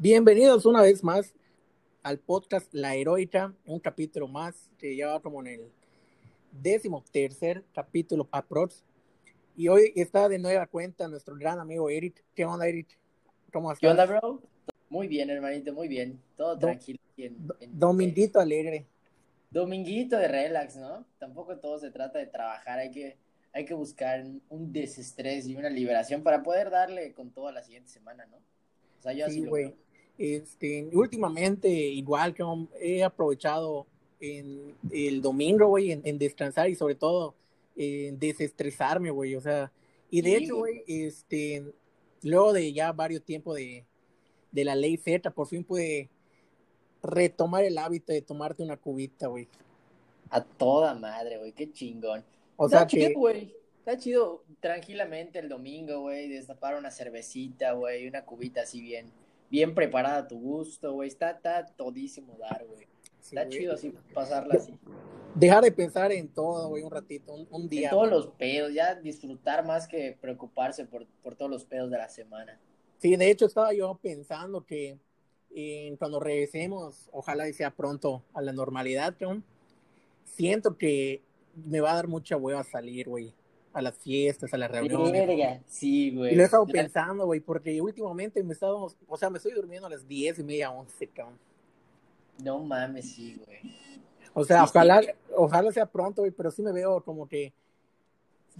Bienvenidos una vez más al podcast La Heroica, un capítulo más que ya va como en el décimo tercer capítulo approach. Y hoy está de nueva cuenta nuestro gran amigo Eric. ¿Qué onda, Eric? ¿Cómo estás? ¿Qué onda, bro? Muy bien, hermanito, muy bien. Todo tranquilo. dominguito alegre. Dominguito de relax, ¿no? Tampoco todo se trata de trabajar, hay que, hay que buscar un desestrés y una liberación para poder darle con toda la siguiente semana, ¿no? O sea, yo así lo este, últimamente, igual que he aprovechado en el domingo, güey, en, descansar y sobre todo en desestresarme, güey, o sea, y de hecho, güey, este, luego de ya varios tiempos de, de la ley Z, por fin pude retomar el hábito de tomarte una cubita, güey. A toda madre, güey, qué chingón. O sea, que... güey. Está chido tranquilamente el domingo, güey, destapar una cervecita, güey, una cubita así bien, bien preparada a tu gusto, güey. Está, está todísimo dar, güey. está chido así pasarla así. Dejar de pensar en todo, güey, un ratito, un, día. En todos los pedos, ya disfrutar más que preocuparse por, por todos los pedos de la semana. Sí, de hecho estaba yo pensando que eh, cuando regresemos, ojalá sea pronto a la normalidad, John, siento que me va a dar mucha hueva salir, güey a las fiestas, a las reuniones. Sí, güey. Y lo he estado pensando, güey, porque últimamente me he estado, o sea, me estoy durmiendo a las 10 y media, 11, cabrón. No mames, sí, güey. O sea, ojalá, ojalá sea pronto, güey, pero sí me veo como que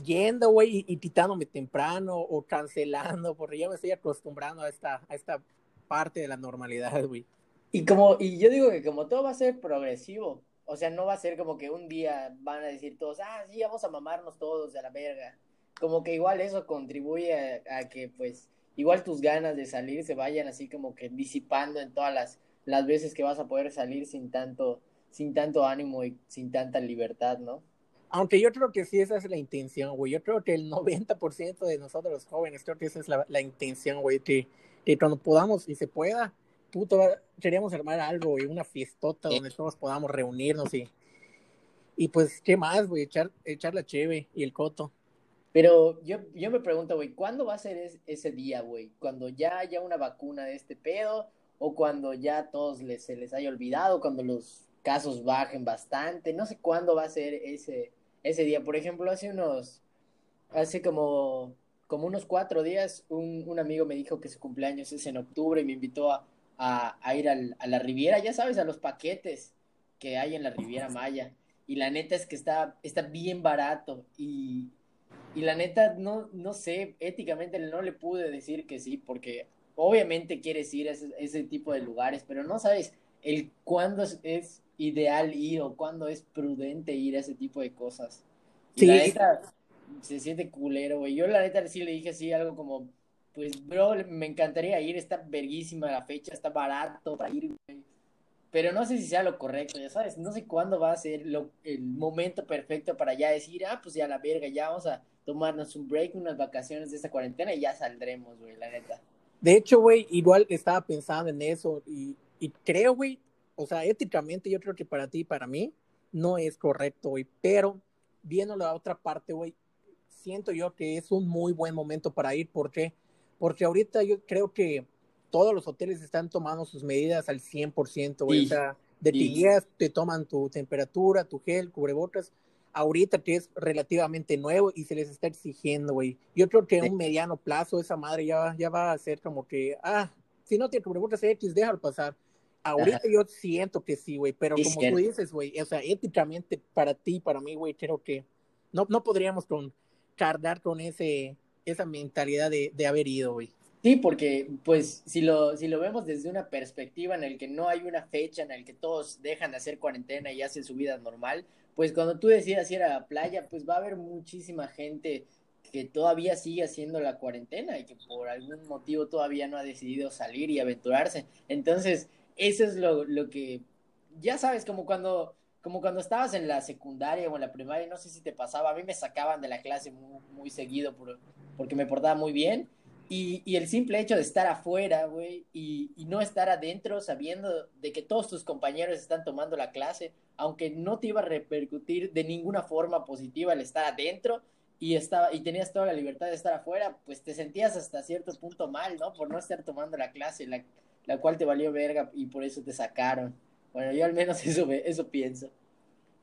yendo, güey, y, quitándome temprano o cancelando, porque ya me estoy acostumbrando a esta, a esta parte de la normalidad, güey. Y como, y yo digo que como todo va a ser progresivo, o sea, no va a ser como que un día van a decir todos, ah, sí, vamos a mamarnos todos a la verga. Como que igual eso contribuye a, que, pues, igual tus ganas de salir se vayan así como que disipando en todas las, las veces que vas a poder salir sin tanto, sin tanto ánimo y sin tanta libertad, ¿no? Aunque yo creo que sí, esa es la intención, güey. Yo creo que el 90% de nosotros jóvenes, creo que esa es la, la intención, güey, que, que cuando podamos y se pueda, puto, queríamos armar algo, güey, una fiestota donde todos podamos reunirnos y, y pues, ¿qué más, güey? Echar, echar la cheve y el coto. Pero yo, yo me pregunto, güey, ¿cuándo va a ser ese día, güey? ¿Cuando ya haya una vacuna de este pedo? ¿O cuando ya todos les, se les haya olvidado? ¿Cuando los casos bajen bastante? No sé cuándo va a ser ese, ese día. Por ejemplo, hace unos, hace como, como unos cuatro días, un, un amigo me dijo que su cumpleaños es en octubre y me invitó a, a, ir al, a la Riviera, ya sabes, a los paquetes que hay en la Riviera Maya. Y la neta es que está, está bien barato. Y, y la neta, no, no sé, éticamente no le pude decir que sí, porque obviamente quieres ir a ese, tipo de lugares, pero no sabes el cuándo es, ideal ir o cuándo es prudente ir a ese tipo de cosas. Y la neta se siente culero, güey. Yo la neta sí le dije así algo como, pues, bro, me encantaría ir, está verguísima la fecha, está barato para ir, güey. Pero no sé si sea lo correcto, ya sabes, no sé cuándo va a ser lo, el momento perfecto para ya decir, ah, pues ya la verga, ya vamos a tomarnos un break, unas vacaciones de esta cuarentena y ya saldremos, güey, la neta. De hecho, güey, igual estaba pensando en eso y, y creo, güey, o sea, éticamente yo creo que para ti y para mí no es correcto, güey, pero viendo la otra parte, güey, siento yo que es un muy buen momento para ir porque porque ahorita yo creo que todos los hoteles están tomando sus medidas al 100%, güey. O sea, de días te toman tu temperatura, tu gel, cubrebocas. Ahorita que es relativamente nuevo y se les está exigiendo, güey. Yo creo que en un mediano plazo esa madre ya, ya va a ser como que, ah, si no tiene cubrebocas X, déjalo pasar. Ahorita yo siento que sí, güey, pero como tú dices, güey, o sea, éticamente para ti, para mí, güey, creo que no, no podríamos con, cargar con ese, esa mentalidad de, haber ido, güey. Sí, porque pues si lo, si lo vemos desde una perspectiva en el que no hay una fecha en el que todos dejan de hacer cuarentena y hacen su vida normal, pues cuando tú decidas ir a la playa, pues va a haber muchísima gente que todavía sigue haciendo la cuarentena y que por algún motivo todavía no ha decidido salir y aventurarse. Entonces, eso es lo, lo que, ya sabes, como cuando como cuando estabas en la secundaria o en la primaria, no sé si te pasaba, a mí me sacaban de la clase muy, muy seguido por, porque me portaba muy bien. Y, y, el simple hecho de estar afuera, güey, y, y, no estar adentro sabiendo de que todos tus compañeros están tomando la clase, aunque no te iba a repercutir de ninguna forma positiva el estar adentro y, estaba, y tenías toda la libertad de estar afuera, pues te sentías hasta cierto punto mal, ¿no? Por no estar tomando la clase. La, la cual te valió verga y por eso te sacaron. Bueno, yo al menos eso, eso pienso.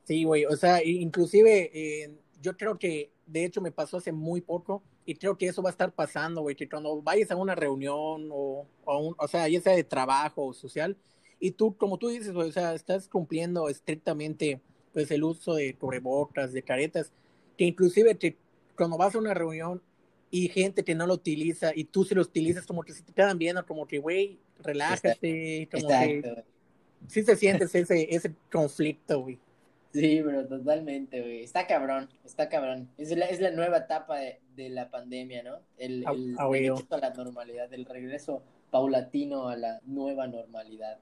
Sí, güey, o sea, inclusive eh, yo creo que, de hecho, me pasó hace muy poco y creo que eso va a estar pasando, güey, que cuando vayas a una reunión o, o, o sea, ya sea de trabajo o social, y tú, como tú dices, güey, o sea, estás cumpliendo estrictamente, pues, el uso de cubrebocas, de caretas, que inclusive que cuando vas a una reunión y gente que no lo utiliza y tú se lo utilizas como que se te quedan viendo, como que, güey, relájate, como que sí se sientes ese, ese conflicto, güey. Sí, pero totalmente, güey. Está cabrón, está cabrón. Es la, es la nueva etapa de, de la pandemia, ¿no? El, el regreso a la normalidad, el regreso paulatino a la nueva normalidad.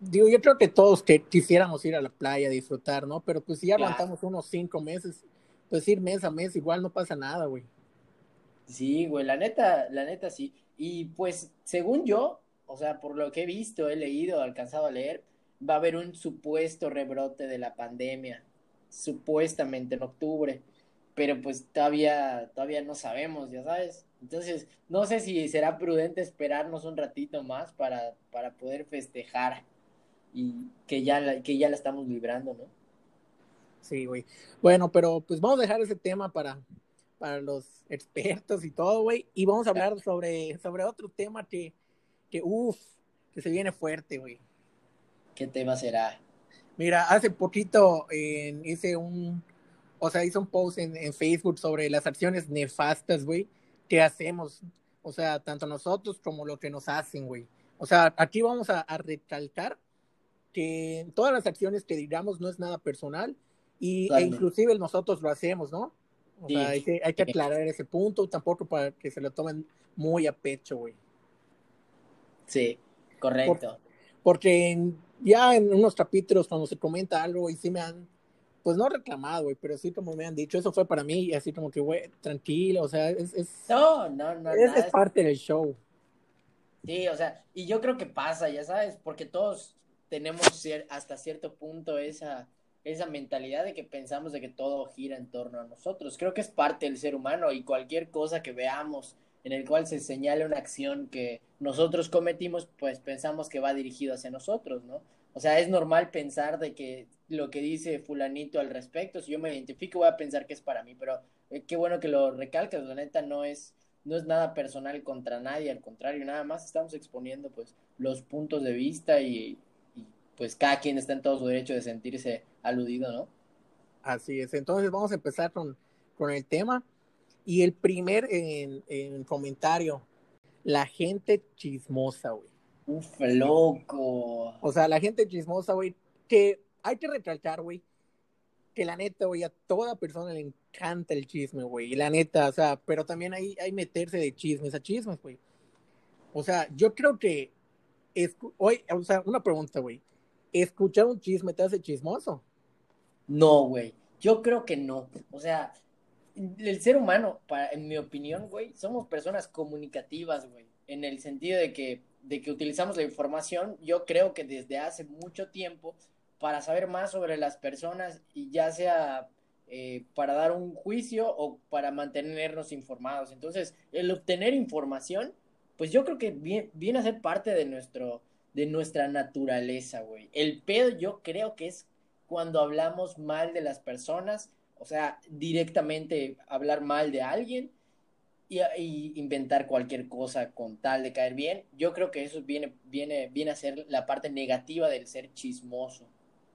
Digo, yo creo que todos que quisiéramos ir a la playa a disfrutar, ¿no? Pero pues si ya aguantamos unos cinco meses, pues ir mes a mes igual no pasa nada, güey. Sí, güey, la neta, la neta sí. Y pues, según yo, o sea, por lo que he visto, he leído, alcanzado a leer, va a haber un supuesto rebrote de la pandemia, supuestamente en octubre, pero pues todavía, todavía no sabemos, ya sabes. Entonces, no sé si será prudente esperarnos un ratito más para, para poder festejar y que ya, la, que ya la estamos librando, ¿no? Sí, güey. Bueno, pero pues vamos a dejar ese tema para, para los expertos y todo, güey. Y vamos a hablar sobre, sobre otro tema que, que uff, que se viene fuerte, güey. ¿Qué tema será? Mira, hace poquito eh, hice un, o sea, hice un post en, en Facebook sobre las acciones nefastas, güey, que hacemos, o sea, tanto nosotros como lo que nos hacen, güey. O sea, aquí vamos a, a recalcar que todas las acciones que digamos no es nada personal y e inclusive nosotros lo hacemos, ¿no? O sea, hay que, hay que aclarar ese punto, tampoco para que se lo tomen muy a pecho, güey. Sí, correcto. porque ya en unos capítulos cuando se comenta algo y sí me han, pues no reclamado, güey, pero sí como me han dicho, eso fue para mí, y así como que, güey, tranquilo, o sea, es... es no, no, no. Es, es parte del show. Sí, o sea, y yo creo que pasa, ya sabes, porque todos tenemos hasta cierto punto esa esa mentalidad de que pensamos de que todo gira en torno a nosotros. Creo que es parte del ser humano y cualquier cosa que veamos en el cual se señale una acción que nosotros cometimos, pues pensamos que va dirigido hacia nosotros, ¿no? O sea, es normal pensar de que lo que dice fulanito al respecto, si yo me identifico voy a pensar que es para mí, pero eh, qué bueno que lo recalcas, la neta no es no es nada personal contra nadie, al contrario, nada más estamos exponiendo pues los puntos de vista y, pues cada quien está en todo su derecho de sentirse aludido, ¿no? Así es, entonces vamos a empezar con, con el tema. Y el primer en, en comentario, la gente chismosa, güey. Uf, loco. O sea, la gente chismosa, güey, que hay que recalcar, güey, que la neta, güey, a toda persona le encanta el chisme, güey. Y la neta, o sea, pero también hay, hay meterse de chismes a chismes, güey. O sea, yo creo que, hoy, o sea, una pregunta, güey escuchar un chisme te hace chismoso. No, güey. Yo creo que no. O sea, el ser humano, para, en mi opinión, güey, somos personas comunicativas, güey. En el sentido de que, de que utilizamos la información, yo creo que desde hace mucho tiempo, para saber más sobre las personas y ya sea eh, para dar un juicio o para mantenernos informados. Entonces, el obtener información, pues yo creo que viene, viene a ser parte de nuestro, de nuestra naturaleza, güey. El pedo yo creo que es cuando hablamos mal de las personas, o sea, directamente hablar mal de alguien y, inventar cualquier cosa con tal de caer bien. Yo creo que eso viene, viene, viene a ser la parte negativa del ser chismoso,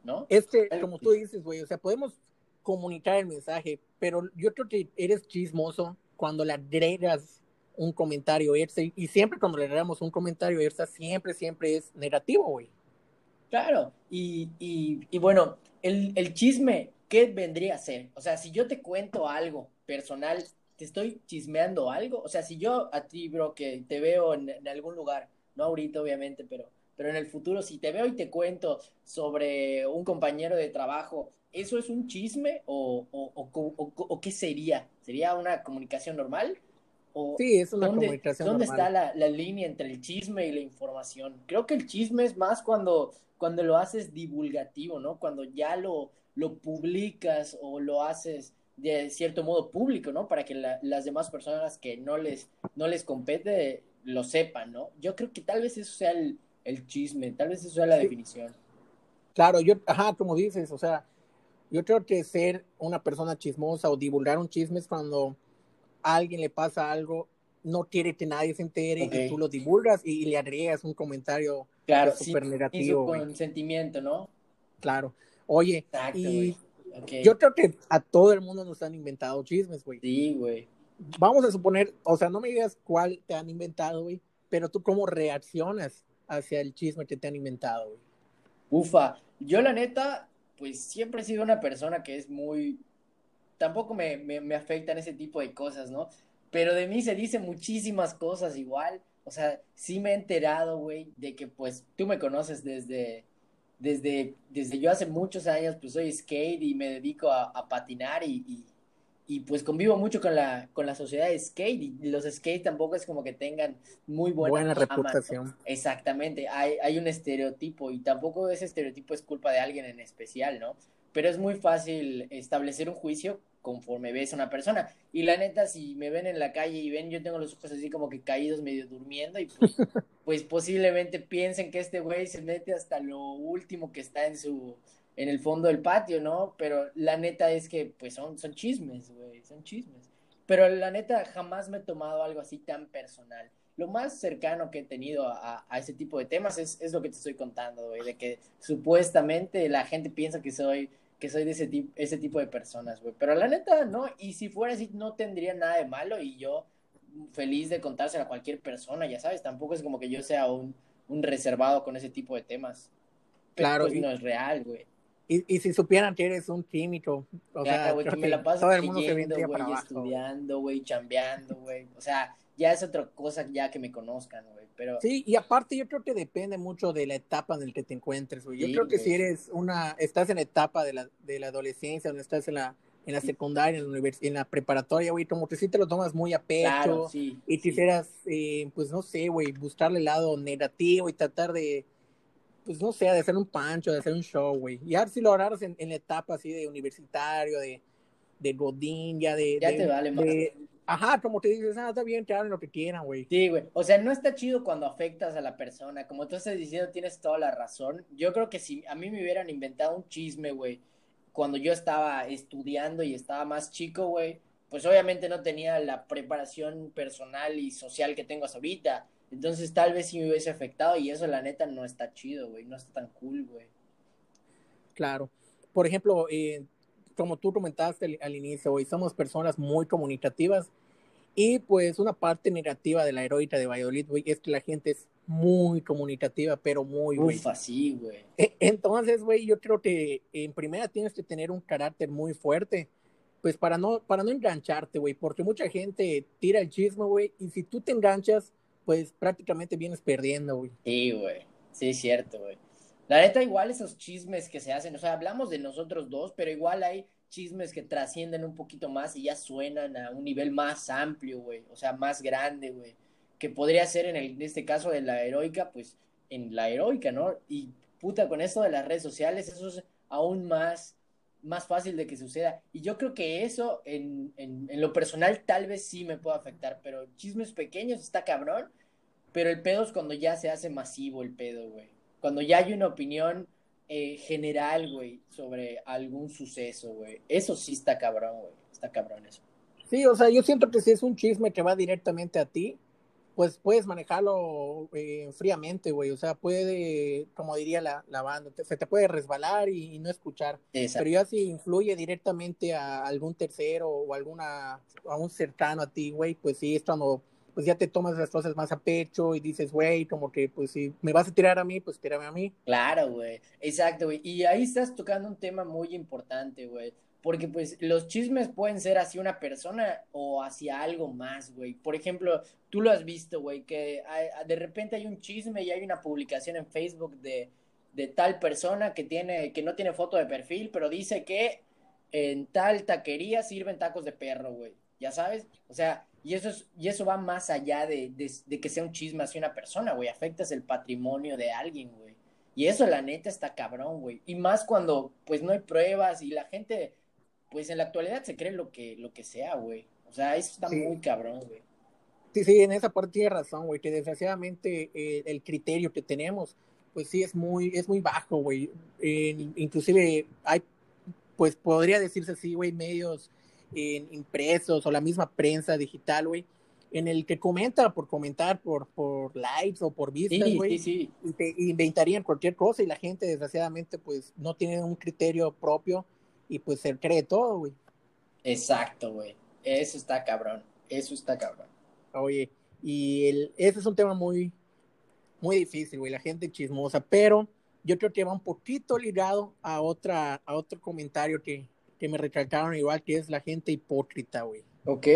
¿no? Es que, como tú dices, güey, o sea, podemos comunicar el mensaje, pero yo creo que eres chismoso cuando le agregas un comentario y siempre cuando le damos un comentario extra, siempre, siempre es negativo, güey. Claro, y, y, y bueno, el, el, chisme, ¿qué vendría a ser? O sea, si yo te cuento algo personal, te estoy chismeando algo, o sea, si yo a ti, bro, que te veo en, en algún lugar, no ahorita obviamente, pero, pero en el futuro, si te veo y te cuento sobre un compañero de trabajo, ¿eso es un chisme o, o, o, o qué sería? ¿Sería una comunicación normal? sí, es una ¿dónde, comunicación. ¿Dónde está la, la, línea entre el chisme y la información? Creo que el chisme es más cuando, cuando lo haces divulgativo, ¿no? Cuando ya lo, lo publicas o lo haces de cierto modo público, ¿no? Para que la, las demás personas que no les, no les compete lo sepan, ¿no? Yo creo que tal vez eso sea el, el chisme. Tal vez eso es la definición. Claro, yo, ajá, como dices, o sea, yo creo que ser una persona chismosa o divulgar un chisme es cuando a alguien le pasa algo, no quiere que nadie se entere y tú lo divulgas y, le agregas un comentario claro, súper negativo. Con sentimiento, ¿no? Claro. Oye, y yo creo que a todo el mundo nos han inventado chismes, güey. Sí, güey. Vamos a suponer, o sea, no me digas cuál te han inventado, güey, pero tú cómo reaccionas hacia el chisme que te han inventado, güey. Ufa, yo la neta, pues siempre he sido una persona que es muy... Tampoco me, me, me afectan ese tipo de cosas, ¿no? Pero de mí se dicen muchísimas cosas igual. O sea, sí me he enterado, güey, de que pues tú me conoces desde, desde, desde yo hace muchos años, pues soy skate y me dedico a, patinar y, y, pues convivo mucho con la, con la sociedad de skate y los skate tampoco es como que tengan muy buena, reputación. Exactamente, hay, hay un estereotipo y tampoco ese estereotipo es culpa de alguien en especial, ¿no? Pero es muy fácil establecer un juicio conforme ves a una persona. Y la neta, si me ven en la calle y ven, yo tengo los ojos así como que caídos, medio durmiendo, y pues, pues posiblemente piensen que este güey se mete hasta lo último que está en su en el fondo del patio, ¿no? Pero la neta es que, pues son, son chismes, güey, son chismes. Pero la neta, jamás me he tomado algo así tan personal. Lo más cercano que he tenido a, a ese tipo de temas es, es lo que te estoy contando, güey, de que supuestamente la gente piensa que soy que soy de ese, tipo ese tipo de personas, güey. Pero la neta, no. Y si fuera así, no tendría nada de malo. Y yo feliz de contárselo a cualquier persona, ya sabes. Tampoco es como que yo sea un, un reservado con ese tipo de temas. claro. Pues no es real, güey. Y, y, si supieran que eres un químico, o sea, güey, que me la paso todo el mundo leyendo, se güey, estudiando, güey, chambeando, güey. O sea, ya es otra cosa ya que me conozcan, güey. Sí, y aparte yo creo que depende mucho de la etapa en la que te encuentres, güey. Yo creo que si eres una, estás en la etapa de la, de la adolescencia, donde estás en la, en la secundaria, en la, en la preparatoria, güey, como que sí te lo tomas muy a pecho y quisieras, eh, pues no sé, güey, buscarle el lado negativo y tratar de, pues no sé, de hacer un pancho, de hacer un show, güey. Y ahora si lo agarras en, en, la etapa así de universitario, de, de godín, ya de... Ya te vale más. Ajá, como te dices, ah, está bien, que hagan lo que quieran, güey. Sí, güey. O sea, no está chido cuando afectas a la persona. Como tú estás diciendo, tienes toda la razón. Yo creo que si a mí me hubieran inventado un chisme, güey, cuando yo estaba estudiando y estaba más chico, güey, pues obviamente no tenía la preparación personal y social que tengo hasta ahorita. Entonces tal vez sí me hubiese afectado y eso la neta no está chido, güey. No está tan cool, güey. Claro. Por ejemplo, eh, como tú comentaste al, inicio, hoy somos personas muy comunicativas y pues una parte negativa de la heroica de Valladolid, güey, es que la gente es muy comunicativa, pero muy, güey. Ufa, sí, güey. E, entonces, güey, yo creo que en primera tienes que tener un carácter muy fuerte, pues para no, para no engancharte, güey, porque mucha gente tira el chisme, güey, y si tú te enganchas, pues prácticamente vienes perdiendo, güey. Sí, güey. Sí, es cierto, güey. La neta, igual esos chismes que se hacen, o sea, hablamos de nosotros dos, pero igual hay chismes que trascienden un poquito más y ya suenan a un nivel más amplio, güey, o sea, más grande, güey, que podría ser en, este caso de la heroica, pues en la heroica, ¿no? Y puta, con esto de las redes sociales, eso es aún más, más fácil de que suceda. Y yo creo que eso en, en, en lo personal tal vez sí me puede afectar, pero chismes pequeños está cabrón, pero el pedo es cuando ya se hace masivo el pedo, güey cuando ya hay una opinión eh, general, güey, sobre algún suceso, güey. Eso sí está cabrón, güey. Está cabrón eso. Sí, o sea, yo siento que si es un chisme que va directamente a ti, pues puedes manejarlo eh, fríamente, güey. O sea, puede, como diría la, la banda, se te puede resbalar y, no escuchar. Pero ya si influye directamente a algún tercero o alguna, a un cercano a ti, güey, pues sí, es cuando pues ya te tomas las cosas más a pecho y dices, güey, como que pues si me vas a tirar a mí, pues tírame a mí. Claro, güey. Exacto, güey. Y ahí estás tocando un tema muy importante, güey. Porque pues los chismes pueden ser hacia una persona o hacia algo más, güey. Por ejemplo, tú lo has visto, güey, que de repente hay un chisme y hay una publicación en Facebook de, de tal persona que tiene, que no tiene foto de perfil, pero dice que en tal taquería sirven tacos de perro, güey. Ya sabes, o sea, y eso, es, y eso va más allá de, de, que sea un chisme hacia una persona, güey. Afectas el patrimonio de alguien, güey. Y eso, la neta, está cabrón, güey. Y más cuando, pues, no hay pruebas y la gente, pues, en la actualidad se cree lo que, lo que sea, güey. O sea, eso está muy cabrón, güey. Sí, sí, en esa parte tiene razón, güey, que desgraciadamente eh, el criterio que tenemos, pues sí es muy, es muy bajo, güey. inclusive hay, pues podría decirse así, güey, medios impresos o la misma prensa digital, güey, en el que comenta por comentar, por, por likes o por vistas, güey, sí, sí. inventarían cualquier cosa y la gente desgraciadamente pues no tiene un criterio propio y pues se cree todo, güey. Exacto, güey. Eso está cabrón. Eso está cabrón. Oye, y el, ese es un tema muy, muy difícil, güey, la gente chismosa, pero yo creo que va un poquito ligado a otra, a otro comentario que, que me recalcaron igual, que es la gente hipócrita, güey. Ok.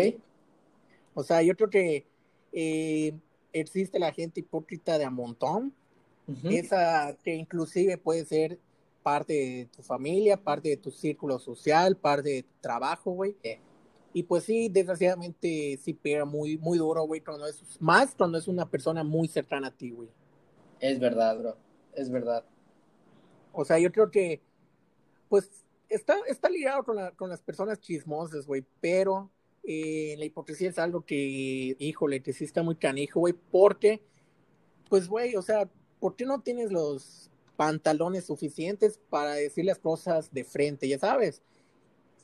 O sea, yo creo que eh, existe la gente hipócrita de a montón, esa que inclusive puede ser parte de tu familia, parte de tu círculo social, parte de tu trabajo, güey. Y pues sí, desgraciadamente sí pega muy, muy duro, güey, cuando es, más cuando es una persona muy cercana a ti, güey. Es verdad, bro, es verdad. O sea, yo creo que, pues, está, está ligado con, la, con las personas chismosas, güey, pero eh, la hipocresía es algo que, híjole, que sí está muy canijo, güey, porque, pues, güey, o sea, ¿por qué no tienes los pantalones suficientes para decir las cosas de frente, ya sabes?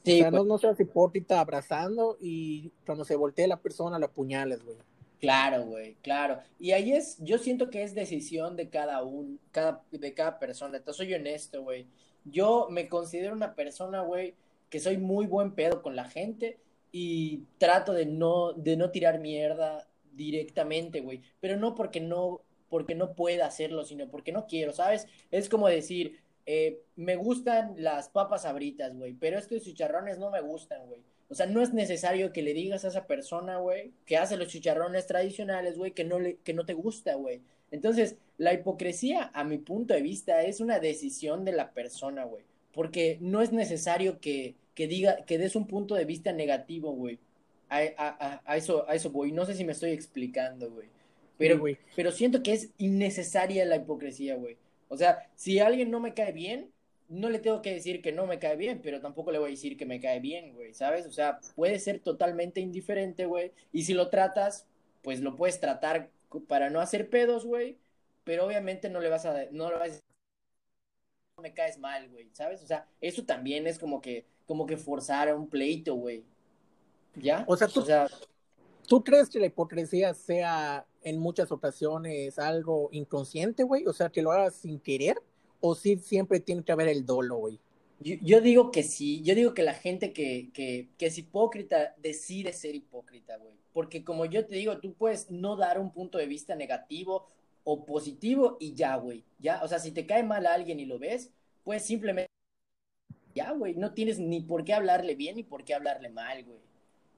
Sí, o sea, no, no seas hipócrita abrazando y cuando se voltee la persona la apuñales, güey. Claro, güey, claro. Y ahí es, yo siento que es decisión de cada uno, cada, de cada persona. Entonces soy honesto, güey. Yo me considero una persona, güey, que soy muy buen pedo con la gente y trato de no, de no tirar mierda directamente, güey. Pero no porque no, porque no pueda hacerlo, sino porque no quiero, ¿sabes? Es como decir, eh, me gustan las papas abritas, güey, pero estos chicharrones no me gustan, güey. O sea, no es necesario que le digas a esa persona, güey, que hace los chicharrones tradicionales, güey, que no le, que no te gusta, güey. Entonces, la hipocresía, a mi punto de vista, es una decisión de la persona, güey. Porque no es necesario que, que diga, que des un punto de vista negativo, güey. A, a, eso, a eso voy. No sé si me estoy explicando, güey. Pero, pero siento que es innecesaria la hipocresía, güey. O sea, si alguien no me cae bien, no le tengo que decir que no me cae bien, pero tampoco le voy a decir que me cae bien, güey, ¿sabes? O sea, puede ser totalmente indiferente, güey. Y si lo tratas, pues lo puedes tratar para no hacer pedos, güey. Pero obviamente no le vas a, no le vas a decir, no me caes mal, güey, ¿sabes? O sea, eso también es como que como que forzar a un pleito, güey. ¿Ya? O sea, tú, ¿tú crees que la hipocresía sea en muchas ocasiones algo inconsciente, güey? O sea, que lo hagas sin querer, o sí siempre tiene que haber el dolo, güey. Yo, digo que sí, yo digo que la gente que, que, que es hipócrita decide ser hipócrita, güey. Porque como yo te digo, tú puedes no dar un punto de vista negativo o positivo y ya, güey. Ya, o sea, si te cae mal a alguien y lo ves, pues simplemente ya, güey, no tienes ni por qué hablarle bien ni por qué hablarle mal, güey.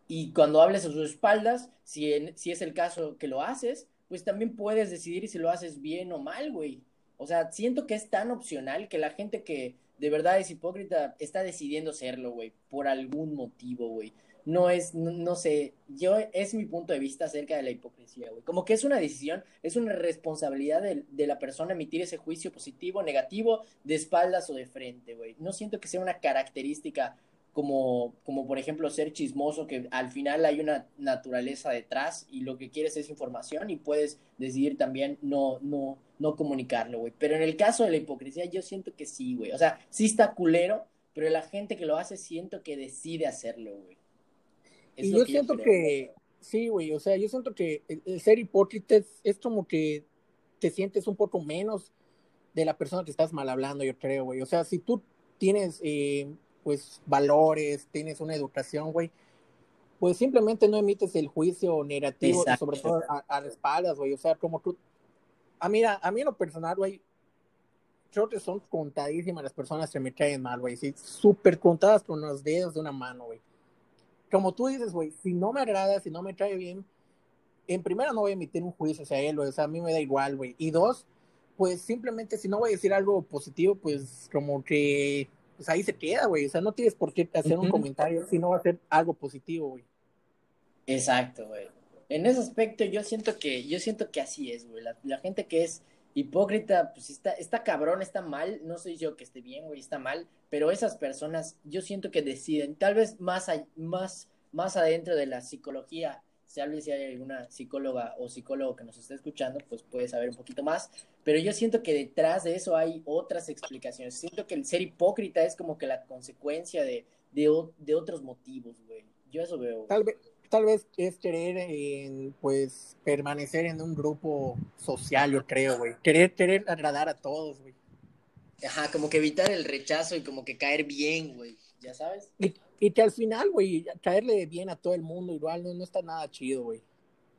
Y cuando hables a sus espaldas, si, si es el caso que lo haces, pues también puedes decidir si lo haces bien o mal, güey. O sea, siento que es tan opcional que la gente que de verdad es hipócrita está decidiendo serlo, güey, por algún motivo, güey no es, no, sé, yo es mi punto de vista acerca de la hipocresía, güey. Como que es una decisión, es una responsabilidad de, de, la persona emitir ese juicio positivo, negativo, de espaldas o de frente, güey. No siento que sea una característica como, como por ejemplo ser chismoso, que al final hay una naturaleza detrás y lo que quieres es información y puedes decidir también no, no, no comunicarlo, güey. Pero en el caso de la hipocresía yo siento que sí, güey. O sea, sí está culero, pero la gente que lo hace siento que decide hacerlo, güey y yo siento que, sí, güey, o sea, yo siento que el, ser hipócrita es, como que te sientes un poco menos de la persona que estás mal hablando, yo creo, güey. O sea, si tú tienes, eh, pues, valores, tienes una educación, güey, pues simplemente no emites el juicio negativo, sobre todo a, las espaldas, güey. O sea, como tú, a mí, a, mí en lo personal, güey, creo que son contadísimas las personas que me caen mal, güey. Sí, súper contadas con los dedos de una mano, güey como tú dices, güey, si no me agrada, si no me trae bien, en primera no voy a emitir un juicio hacia él, güey, o sea, a mí me da igual, güey. Y dos, pues simplemente si no voy a decir algo positivo, pues como que, pues ahí se queda, güey. O sea, no tienes por qué hacer un comentario si no va a ser algo positivo, güey. Exacto, güey. En ese aspecto yo siento que, yo siento que así es, güey. La, gente que es hipócrita, pues está, está cabrón, está mal. No soy yo que esté bien, güey, está mal pero esas personas yo siento que deciden, tal vez más, más, más adentro de la psicología, tal vez si hay alguna psicóloga o psicólogo que nos esté escuchando, pues puede saber un poquito más. Pero yo siento que detrás de eso hay otras explicaciones. Siento que el ser hipócrita es como que la consecuencia de, de, otros motivos, güey. Yo eso veo. Tal vez, tal vez es querer, en, pues, permanecer en un grupo social, yo creo, güey. Querer, querer agradar a todos, güey. Ajá, como que evitar el rechazo y como que caer bien, güey. ¿Ya sabes? Y, y que al final, güey, caerle bien a todo el mundo igual no, no está nada chido, güey.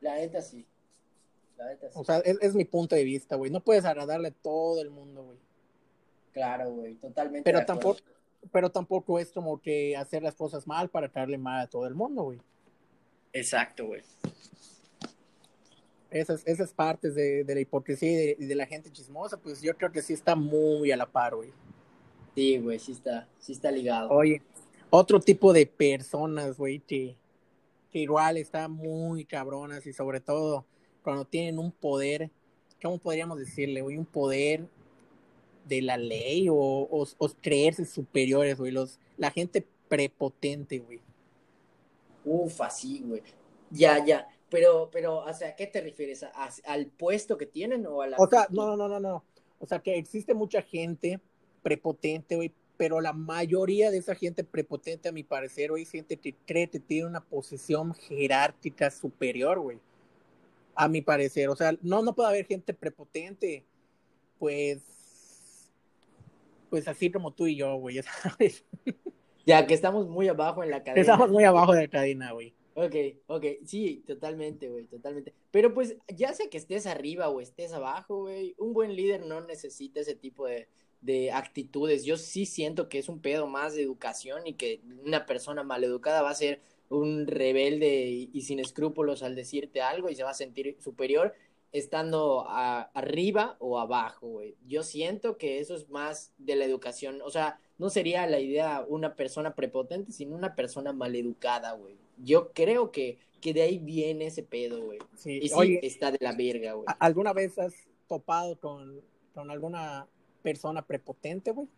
La neta sí. La neta sí. O sea, es, es mi punto de vista, güey. No puedes agradarle a todo el mundo, güey. Claro, güey, totalmente. Pero tampoco, pero tampoco es como que hacer las cosas mal para caerle mal a todo el mundo, güey. Exacto, güey. Esas, esas partes de, de la hipocresía y de, de, la gente chismosa, pues yo creo que sí está muy a la par, güey. Sí, güey, sí está, sí está ligado. Oye, otro tipo de personas, güey, que, que igual están muy cabronas y sobre todo cuando tienen un poder, ¿cómo podríamos decirle, güey? Un poder de la ley o, o, o creerse superiores, güey. Los, la gente prepotente, güey. Ufa, sí, güey. Ya, ya. Pero, pero, o sea, ¿a qué te refieres? ¿A, ¿Al puesto que tienen o a la... O sea, no, no, no, no. O sea, que existe mucha gente prepotente, güey, pero la mayoría de esa gente prepotente, a mi parecer, güey, siente que cree que tiene una posición jerárquica superior, güey. A mi parecer. O sea, no, no puede haber gente prepotente, pues, pues así como tú y yo, güey, ¿sabes? Ya, que estamos muy abajo en la cadena. Estamos muy abajo de la cadena, güey. Ok, ok, sí, totalmente, güey, totalmente. Pero pues, ya sea que estés arriba o estés abajo, güey, un buen líder no necesita ese tipo de, de actitudes. Yo sí siento que es un pedo más de educación y que una persona maleducada va a ser un rebelde y, y sin escrúpulos al decirte algo y se va a sentir superior estando a, arriba o abajo, güey. Yo siento que eso es más de la educación. O sea, no sería la idea una persona prepotente, sino una persona maleducada, güey. Yo creo que, que de ahí viene ese pedo, güey. Sí. Y sí, Oye, está de la verga, güey. ¿Alguna vez has topado con, con alguna persona prepotente, güey?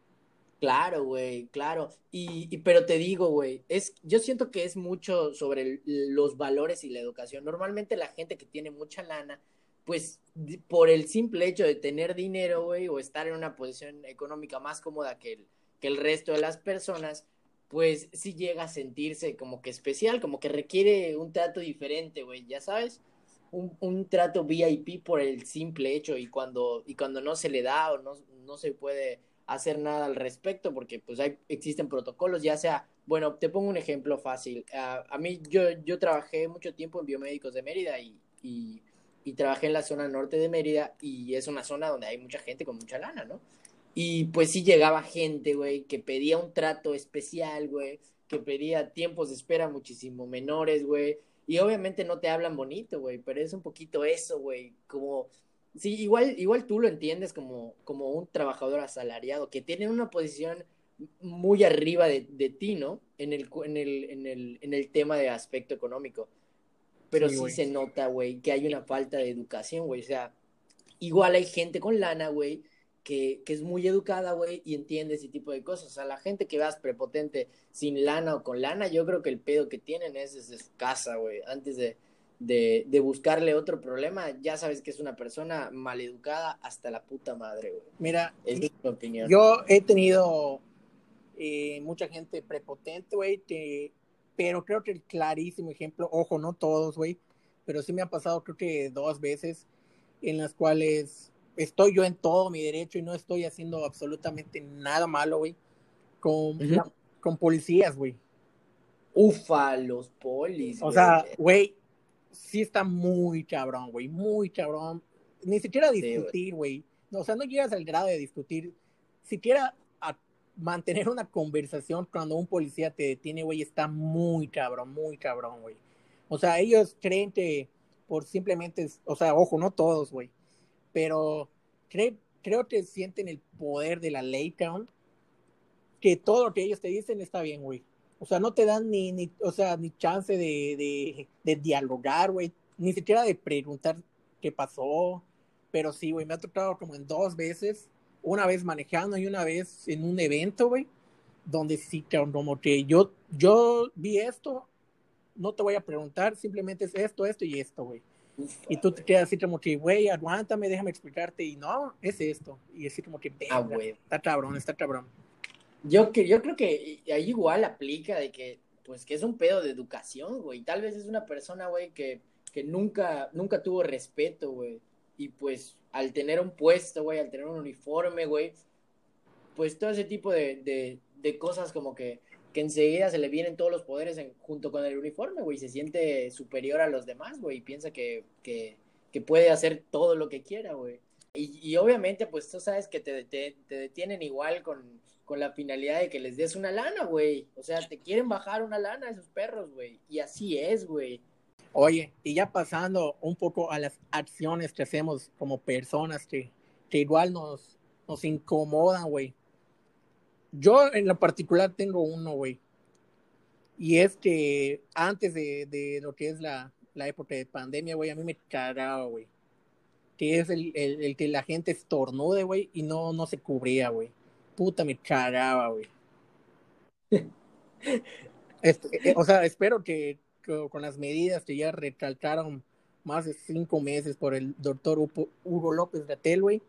Claro, güey, claro. Y, y, pero te digo, güey, es, yo siento que es mucho sobre el, los valores y la educación. Normalmente la gente que tiene mucha lana, pues por el simple hecho de tener dinero, güey, o estar en una posición económica más cómoda que el, que el resto de las personas, pues sí llega a sentirse como que especial, como que requiere un trato diferente, güey, ya sabes, un, un, trato VIP por el simple hecho y cuando, y cuando no se le da o no, no se puede hacer nada al respecto porque pues hay, existen protocolos, ya sea, bueno, te pongo un ejemplo fácil, uh, a mí yo, yo trabajé mucho tiempo en Biomédicos de Mérida y, y, y trabajé en la zona norte de Mérida y es una zona donde hay mucha gente con mucha lana, ¿no? Y pues sí llegaba gente, güey, que pedía un trato especial, güey, que pedía tiempos de espera muchísimo menores, güey. Y obviamente no te hablan bonito, güey, pero es un poquito eso, güey, como... Sí, igual, igual tú lo entiendes como, como un trabajador asalariado, que tiene una posición muy arriba de, de ti, ¿no? En el, en, el, en, el, en el tema de aspecto económico. Pero sí, sí se nota, güey, que hay una falta de educación, güey. O sea, igual hay gente con lana, güey, que, que, es muy educada, güey, y entiende ese tipo de cosas. O sea, la gente que veas prepotente sin lana o con lana, yo creo que el pedo que tienen es desde su casa, güey. Antes de, de, de, buscarle otro problema, ya sabes que es una persona maleducada hasta la puta madre, güey. Mira, es mi opinión. Yo he tenido eh, mucha gente prepotente, güey, que, pero creo que el clarísimo ejemplo, ojo, no todos, güey, pero sí me ha pasado creo que dos veces en las cuales estoy yo en todo mi derecho y no estoy haciendo absolutamente nada malo, güey, con, uh -huh. con policías, güey. Ufa, los polis. O sea, güey, sí está muy cabrón, güey, muy cabrón. Ni siquiera discutir, güey. Sí, o sea, no llegas al grado de discutir, siquiera a mantener una conversación cuando un policía te detiene, güey, está muy cabrón, muy cabrón, güey. O sea, ellos creen que por simplemente, o sea, ojo, no todos, güey pero creo, creo que sienten el poder de la ley, que todo lo que ellos te dicen está bien, güey. O sea, no te dan ni, ni o sea, ni chance de, de, de dialogar, güey, ni siquiera de preguntar qué pasó, pero sí, güey, me ha tocado como en dos veces, una vez manejando y una vez en un evento, güey, donde sí, como que yo, yo vi esto no te voy a preguntar, simplemente es esto, esto y esto, güey. Y tú te quedas así como que, güey, aguántame, déjame explicarte. Y no, es esto. Y así como que, ah, güey. Está cabrón, está cabrón. Yo, que, yo creo que ahí igual aplica de que, pues, que es un pedo de educación, güey. Tal vez es una persona, güey, que, que nunca, nunca tuvo respeto, güey. Y pues, al tener un puesto, güey, al tener un uniforme, güey, pues todo ese tipo de, de, de cosas como que que enseguida se le vienen todos los poderes junto con el uniforme, güey, se siente superior a los demás, güey, y piensa que, que, puede hacer todo lo que quiera, güey. Y, obviamente, pues tú sabes que te, te, detienen igual con, con, la finalidad de que les des una lana, güey. O sea, te quieren bajar una lana a esos perros, güey. Y así es, güey. Oye, y ya pasando un poco a las acciones que hacemos como personas que, que igual nos, nos incomodan, güey. Yo en lo particular tengo uno, güey. Y es que antes de, lo que es la, época de pandemia, güey, a mí me cagaba, güey. Que es el, que la gente estornude, güey, y no, no se cubría, güey. Puta, me cagaba, güey. Este, eh, o sea, espero que, con las medidas que ya recalcaron más de cinco meses por el doctor Hugo López Gatel, güey,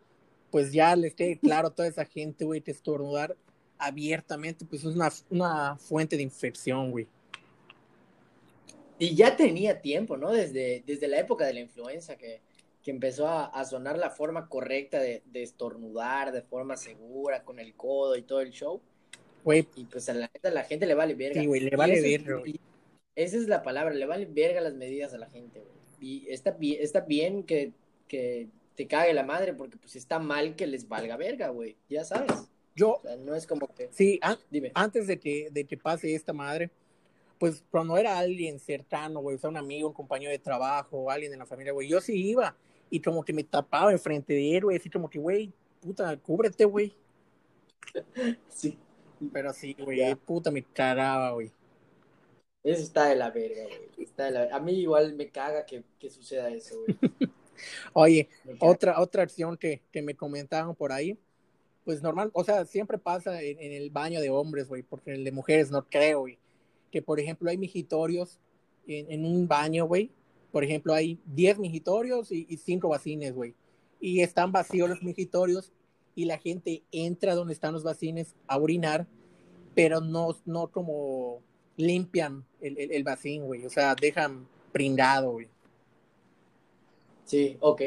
pues ya le esté claro a toda esa gente, güey, que estornudar abiertamente, pues es una, una fuente de infección, güey. Y ya tenía tiempo, ¿no? Desde, desde la época de la influenza que, que empezó a, sonar la forma correcta de, estornudar de forma segura, con el codo y todo el show. Güey. Y pues a la, la gente le vale verga. Sí, güey, le vale verga, Esa es la palabra, le vale verga las medidas a la gente, güey. Y está bien, está bien que, que te cague la madre, porque pues está mal que les valga verga, güey. Ya sabes. Yo, no es como que... Sí, antes de que, de que pase esta madre, pues cuando era alguien cercano, güey, o sea, un amigo, un compañero de trabajo, alguien de la familia, güey, yo sí iba y como que me tapaba enfrente de él, güey, así como que, güey, puta, cúbrete, güey. Sí. Pero sí, güey, puta, me cagaba, güey. Eso está de la verga, güey. Está de la... A mí igual me caga que, que suceda eso, güey. Oye, otra, otra acción que, que me comentaban por ahí pues normal, o sea, siempre pasa en, el baño de hombres, güey, porque el de mujeres no creo, güey. Que por ejemplo hay mijitorios en, un baño, güey. Por ejemplo, hay 10 mijitorios y, 5 vacines, güey. Y están vacíos los mijitorios y la gente entra donde están los vacines a orinar, pero no, no como limpian el, el, vacín, güey. O sea, dejan pringado, güey. Sí, ok,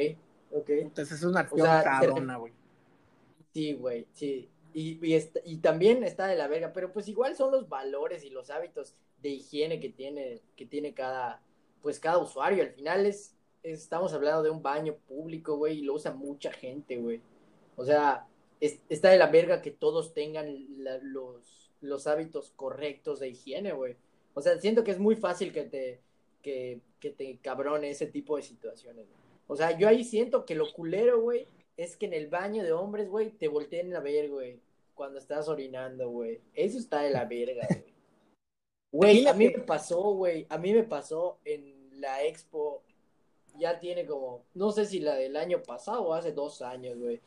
ok. Entonces es una acción cabrona, güey. Sí, güey, sí. Y, y, también está de la verga, pero pues igual son los valores y los hábitos de higiene que tiene, que tiene cada, pues cada usuario. Al final es, estamos hablando de un baño público, güey, y lo usa mucha gente, güey. O sea, está de la verga que todos tengan los, los hábitos correctos de higiene, güey. O sea, siento que es muy fácil que te, que, que te cabrone ese tipo de situaciones. O sea, yo ahí siento que lo culero, güey, es que en el baño de hombres, güey, te volteen a ver, güey, cuando estás orinando, güey. Eso está de la verga, güey. Güey, a mí me pasó, güey, a mí me pasó en la expo, ya tiene como, no sé si la del año pasado o hace dos años, güey.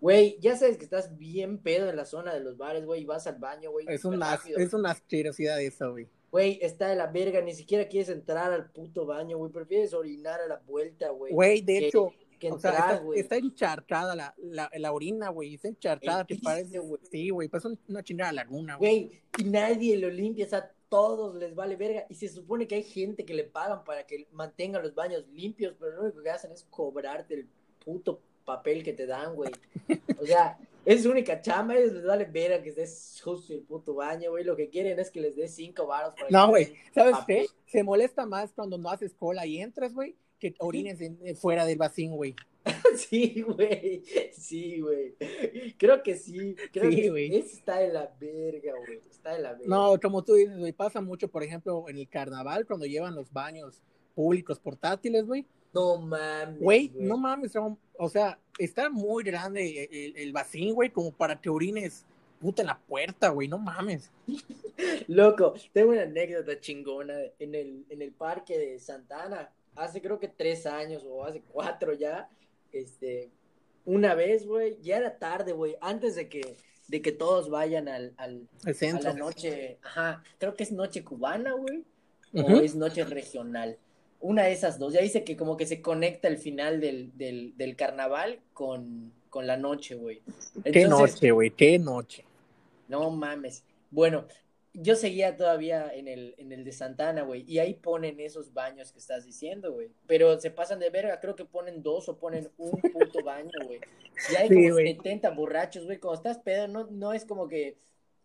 Güey, ya sabes que estás bien pedo en la zona de los bares, güey, y vas al baño, güey. Es una, es una asquerosidad eso, güey. Güey, está de la verga, ni siquiera quieres entrar al puto baño, güey, prefieres orinar a la vuelta, güey. Güey, de hecho, o sea, está, encharcada la, la, la orina, güey. Está encharcada, te parece, güey. Sí, güey, pues una chingada laguna, güey. Güey, y nadie lo limpia, o sea, todos les vale verga. Y se supone que hay gente que le pagan para que mantenga los baños limpios, pero lo único que hacen es cobrarte el puto papel que te dan, güey. O sea, es su única chamba, ellos les vale verga que estés justo el puto baño, güey. Lo que quieren es que les des cinco baros. No, güey, ¿sabes qué? Se molesta más cuando no haces cola y entras, güey que orines eh, fuera del vacín, güey. sí, güey. Sí, güey. Creo que sí. Creo sí, que está de la verga, güey. Está de la verga. No, como tú dices, güey, pasa mucho, por ejemplo, en el carnaval, cuando llevan los baños públicos portátiles, güey. No mames. Güey, no mames. O sea, está muy grande el, el vacín, güey, como para que orines puta en la puerta, güey, no mames. Loco, tengo una anécdota chingona en el, en el parque de Santana hace creo que tres años o hace cuatro ya, este, una vez, güey, ya era tarde, güey, antes de que, de que todos vayan al, al centro. a la noche, ajá, creo que es noche cubana, güey. o es noche regional. Una de esas dos. Ya dice que como que se conecta el final del, del, del carnaval con, con la noche, güey. Qué noche, güey, qué noche. No mames. Bueno, yo seguía todavía en el, en el de Santana, güey, y ahí ponen esos baños que estás diciendo, güey. Pero se pasan de verga, creo que ponen dos o ponen un puto baño, güey. Y hay como 70 borrachos, güey. Cuando estás pedo, no, no es como que,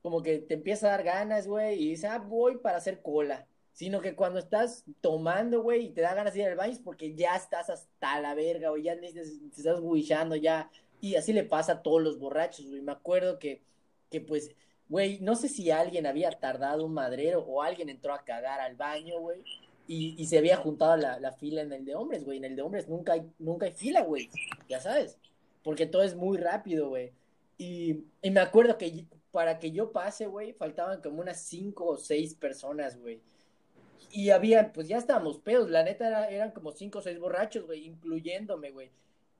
como que te empieza a dar ganas, güey, y dices, ah, voy para hacer cola. Sino que cuando estás tomando, güey, y te da ganas de ir al baño, es porque ya estás hasta la verga, güey, ya te estás buillando, ya. Y así le pasa a todos los borrachos, güey. Me acuerdo que, que pues Güey, no sé si alguien había tardado un madrero o alguien entró a cagar al baño, güey. Y, se había juntado la, fila en el de hombres, güey. En el de hombres nunca hay, nunca hay fila, güey. Ya sabes. Porque todo es muy rápido, güey. Y, me acuerdo que para que yo pase, güey, faltaban como unas cinco o seis personas, güey. Y había, pues ya estábamos pedos. La neta eran como cinco o seis borrachos, güey, incluyéndome, güey.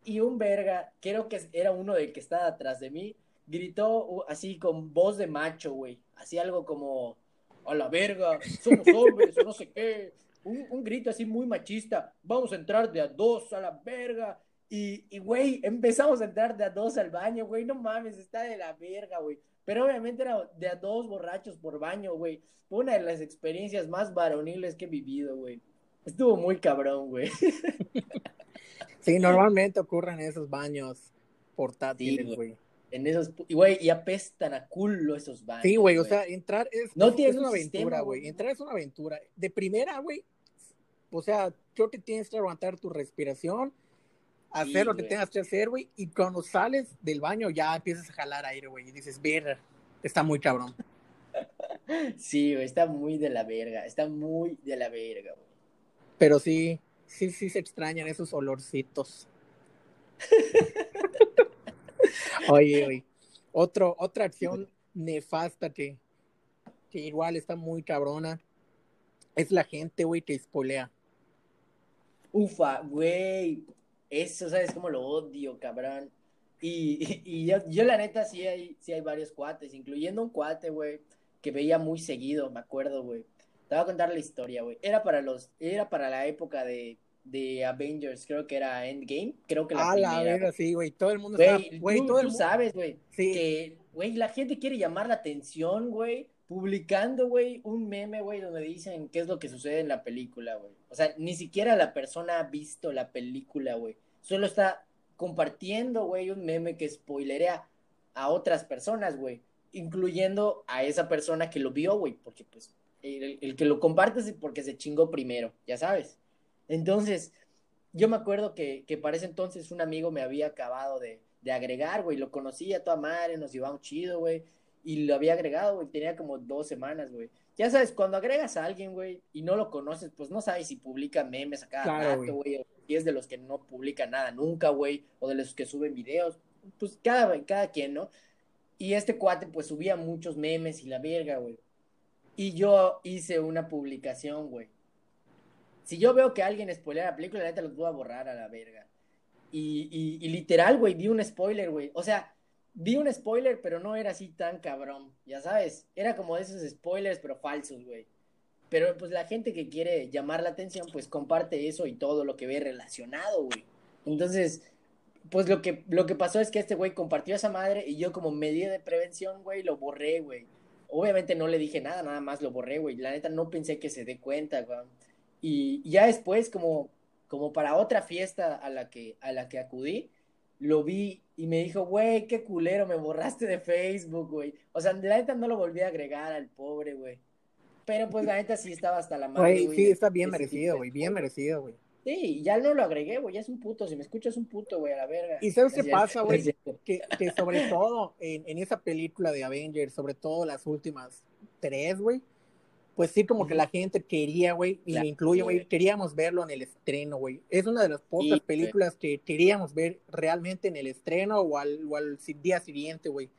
Y un verga, creo que era uno del que estaba atrás de mí, gritó así con voz de macho, güey. Así algo como, a la verga, somos hombres, o no sé qué. Un, grito así muy machista, vamos a entrar de a dos a la verga. Y, güey, empezamos a entrar de a dos al baño, güey, no mames, está de la verga, güey. Pero obviamente era de a dos borrachos por baño, güey. Fue una de las experiencias más varoniles que he vivido, güey. Estuvo muy cabrón, güey. Sí, normalmente ocurren esos baños portátiles, güey en esos, güey, y apestan a culo esos baños. Sí, güey, o sea, entrar es, no es, una aventura, güey. Entrar es una aventura. De primera, güey, o sea, creo que tienes que aguantar tu respiración, hacer lo que tengas que hacer, güey, y cuando sales del baño ya empiezas a jalar aire, güey, y dices, verga, está muy cabrón. sí, güey, está muy de la verga, está muy de la verga, güey. Pero sí, sí, sí se extrañan esos olorcitos. Oye, oye. Otro, otra acción nefasta que, que igual está muy cabrona es la gente, güey, que espolea. Ufa, güey. Eso, ¿sabes cómo lo odio, cabrón? Y, y, yo, yo, la neta, sí hay, sí hay varios cuates, incluyendo un cuate, güey, que veía muy seguido, me acuerdo, güey. Te voy a contar la historia, güey. Era para los, era para la época de, de Avengers, creo que era Endgame, creo que la ah, primera. la sí, güey, todo el mundo güey, güey, tú, sabes, güey, que, güey, la gente quiere llamar la atención, güey, publicando, güey, un meme, güey, donde dicen qué es lo que sucede en la película, güey. O sea, ni siquiera la persona ha visto la película, güey. Solo está compartiendo, güey, un meme que spoilerea a otras personas, güey, incluyendo a esa persona que lo vio, güey, porque pues el, el que lo comparte es porque se chingó primero, ya sabes. Entonces, yo me acuerdo que, que para ese entonces un amigo me había acabado de, de agregar, güey, lo conocía a toda madre, nos llevamos chido, güey, y lo había agregado, güey, tenía como dos semanas, güey. Ya sabes, cuando agregas a alguien, güey, y no lo conoces, pues no sabes si publica memes a cada rato, güey, o si es de los que no publica nada nunca, güey, o de los que suben videos, pues cada, cada quien, ¿no? Y este cuate, pues subía muchos memes y la verga, güey. Y yo hice una publicación, güey, si yo veo que alguien spoilea la película, la neta los voy a borrar a la verga. Y, y, literal, güey, vi un spoiler, güey. O sea, vi un spoiler, pero no era así tan cabrón, ya sabes. Era como de esos spoilers, pero falsos, güey. Pero pues la gente que quiere llamar la atención, pues comparte eso y todo lo que ve relacionado, güey. Entonces, pues lo que, lo que pasó es que este güey compartió esa madre y yo como medida de prevención, güey, lo borré, güey. Obviamente no le dije nada, nada más lo borré, güey. La neta no pensé que se dé cuenta, güey. Y ya después, como, como para otra fiesta a la, que, a la que acudí, lo vi y me dijo, güey, qué culero, me borraste de Facebook, güey. O sea, la neta no lo volví a agregar al pobre, güey. Pero pues la neta sí estaba hasta la madre. Güey, sí, está bien merecido, güey, bien merecido, güey. Sí, ya no lo agregué, güey, ya es un puto. Si me escuchas, un puto, güey, a la verga. ¿Y sabes qué pasa, güey? Que, que, sobre todo en, en, esa película de Avengers, sobre todo las últimas tres, güey, pues sí, como que la gente quería, güey, y me incluye, güey, queríamos verlo en el estreno, güey. Es una de las pocas películas que queríamos ver realmente en el estreno o al, o al día siguiente, güey.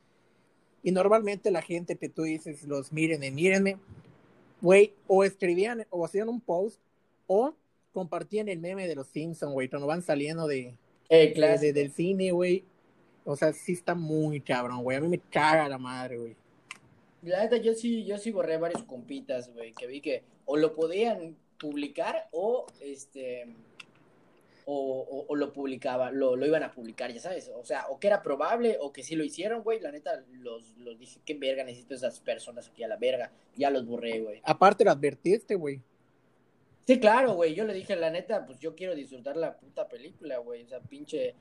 Y normalmente la gente que tú dices, los miren mírenme, güey, o escribían o hacían un post o compartían el meme de los Simpsons, güey, cuando van saliendo de, eh, de, del cine, güey. O sea, sí está muy cabrón, güey. A mí me caga la madre, güey. La neta, yo sí, yo sí borré varios compitas, güey, que vi que o lo podían publicar o este o, o, lo publicaba, lo, lo, iban a publicar, ya sabes, o sea, o que era probable o que sí lo hicieron, güey, la neta, los, los dije, qué verga necesito esas personas aquí a la verga, ya los borré, güey. Aparte lo advertiste, güey. Sí, claro, güey, yo le dije, la neta, pues yo quiero disfrutar la puta película, güey, o sea, pinche,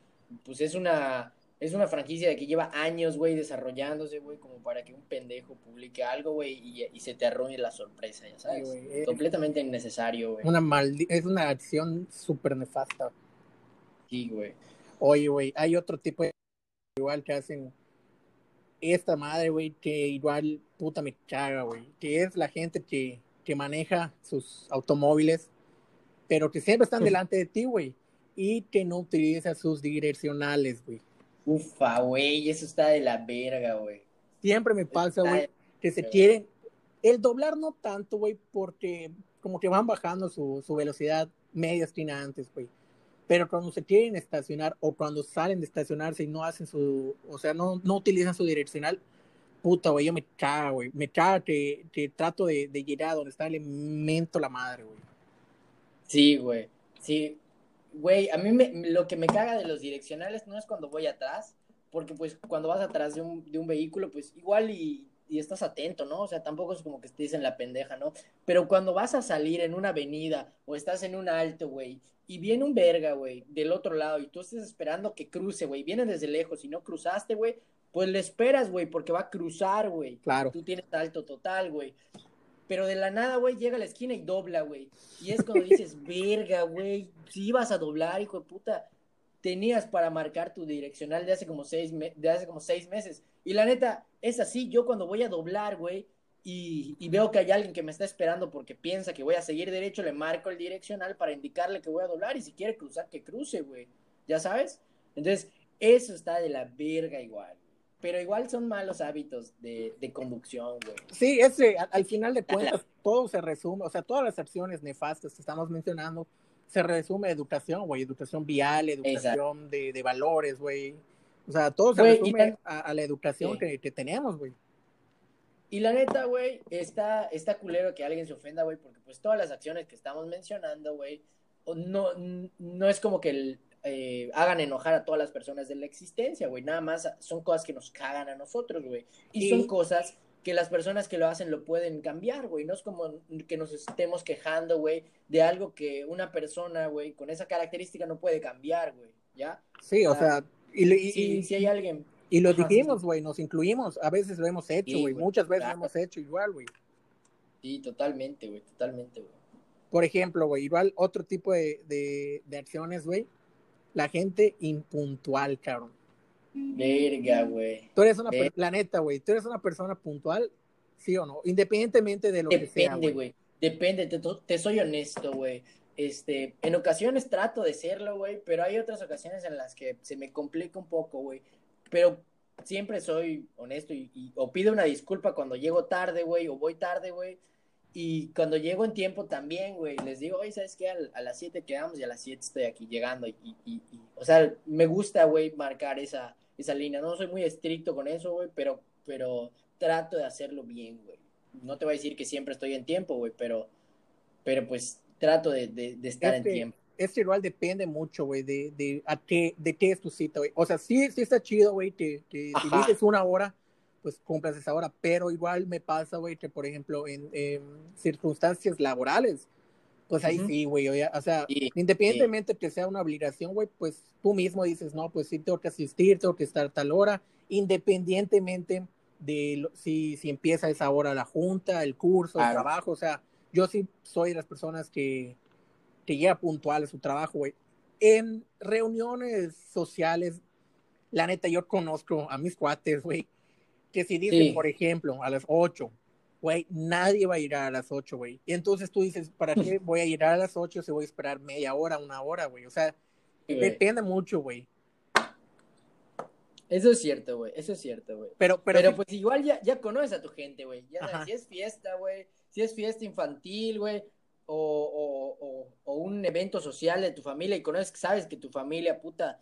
pues es una, es una franquicia que lleva años, güey, desarrollándose, güey, como para que un pendejo publique algo, güey, y, y, se te arruine la sorpresa, ya sabes. Completamente innecesario, güey. Una maldi es una acción súper nefasta. Sí, güey. Oye, güey, hay otro tipo de igual que hacen esta madre, güey, que igual puta me caga, güey, que es la gente que, que maneja sus automóviles, pero que siempre están delante de ti, güey, y que no utiliza sus direccionales, güey. Ufa, güey, eso está de la verga, güey. Siempre me pasa, güey, que se quieren. El doblar no tanto, güey, porque como que van bajando su, su velocidad media esquina antes, güey. Pero cuando se quieren estacionar o cuando salen de estacionarse y no hacen su, o sea, no, no utilizan su direccional, puta, güey, yo me cago, güey. Me cago que, que trato de, de llegar a donde está el elemento la madre, güey. Sí, güey. Sí, Güey, a mí me, lo que me caga de los direccionales no es cuando voy atrás, porque pues cuando vas atrás de un, de un vehículo, pues igual y, y, estás atento, ¿no? O sea, tampoco es como que estés en la pendeja, ¿no? Pero cuando vas a salir en una avenida o estás en un alto, güey, y viene un verga, güey, del otro lado y tú estás esperando que cruce, güey, viene desde lejos y no cruzaste, güey, pues le esperas, güey, porque va a cruzar, güey. Claro. Tú tienes alto total, güey. Pero de la nada, güey, llega a la esquina y dobla, güey. Y es cuando dices, verga, güey, si ibas a doblar, hijo de puta, tenías para marcar tu direccional de hace como seis, de hace como seis meses. Y la neta, es así, yo cuando voy a doblar, güey, y, y, veo que hay alguien que me está esperando porque piensa que voy a seguir derecho, le marco el direccional para indicarle que voy a doblar y si quiere cruzar, que cruce, güey. ¿Ya sabes? Entonces, eso está de la verga igual pero igual son malos hábitos de, de conducción, güey. Sí, ese, al, final de cuentas, todo se resume, o sea, todas las acciones nefastas que estamos mencionando, se resume a educación, güey, educación vial, educación de, de, valores, güey. O sea, todo se resume a, la educación que, que, tenemos, güey. Y la neta, güey, está, está culero que alguien se ofenda, güey, porque pues todas las acciones que estamos mencionando, güey, no, no es como que el, eh, hagan enojar a todas las personas de la existencia, güey. Nada más son cosas que nos cagan a nosotros, güey. Y son cosas que las personas que lo hacen lo pueden cambiar, güey. No es como que nos estemos quejando, güey, de algo que una persona, güey, con esa característica no puede cambiar, güey. ¿Ya? Sí, o, sea, y, si hay alguien. Y lo dijimos, güey, nos incluimos. A veces lo hemos hecho, güey. Muchas veces lo hemos hecho igual, güey. Sí, totalmente, güey, totalmente, güey. Por ejemplo, güey, igual otro tipo de, de, de acciones, güey, la gente impuntual, cabrón. Verga, güey. Tú eres una, la neta, güey, tú eres una persona puntual, sí o no, independientemente de lo que sea. Depende, güey. Depende, te, te, soy honesto, güey. Este, en ocasiones trato de serlo, güey, pero hay otras ocasiones en las que se me complica un poco, güey. Pero siempre soy honesto y, y, o pido una disculpa cuando llego tarde, güey, o voy tarde, güey. Y cuando llego en tiempo también, güey, les digo, oye, ¿sabes qué? A, las 7 quedamos y a las 7 estoy aquí llegando. Y, y, y o sea, me gusta, güey, marcar esa, esa línea. No soy muy estricto con eso, güey, pero, pero trato de hacerlo bien, güey. No te voy a decir que siempre estoy en tiempo, güey, pero, pero pues trato de, de, de estar este, en tiempo. Este igual depende mucho, güey, de, de, a qué, de qué es tu cita, güey. O sea, sí, sí está chido, güey, que, que si dices una hora pues cumplas esa hora, pero igual me pasa, güey, que por ejemplo en, circunstancias laborales, pues ahí sí, güey, o sea, independientemente que sea una obligación, güey, pues tú mismo dices, no, pues sí tengo que asistir, tengo que estar a tal hora, independientemente de si, si empieza esa hora la junta, el curso, el trabajo, o sea, yo sí soy de las personas que, que llega puntual a su trabajo, güey. En reuniones sociales, la neta, yo conozco a mis cuates, güey, que si dicen, por ejemplo, a las 8, güey, nadie va a ir a las 8, güey. Y entonces tú dices, ¿para qué voy a ir a las 8 si voy a esperar media hora, una hora, güey? O sea, depende mucho, güey. Eso es cierto, güey, eso es cierto, güey. Pero, pero, pero pues igual ya, ya conoces a tu gente, güey. Ya si es fiesta, güey, si es fiesta infantil, güey, o, o, o, o, un evento social de tu familia y conoces, sabes que tu familia, puta,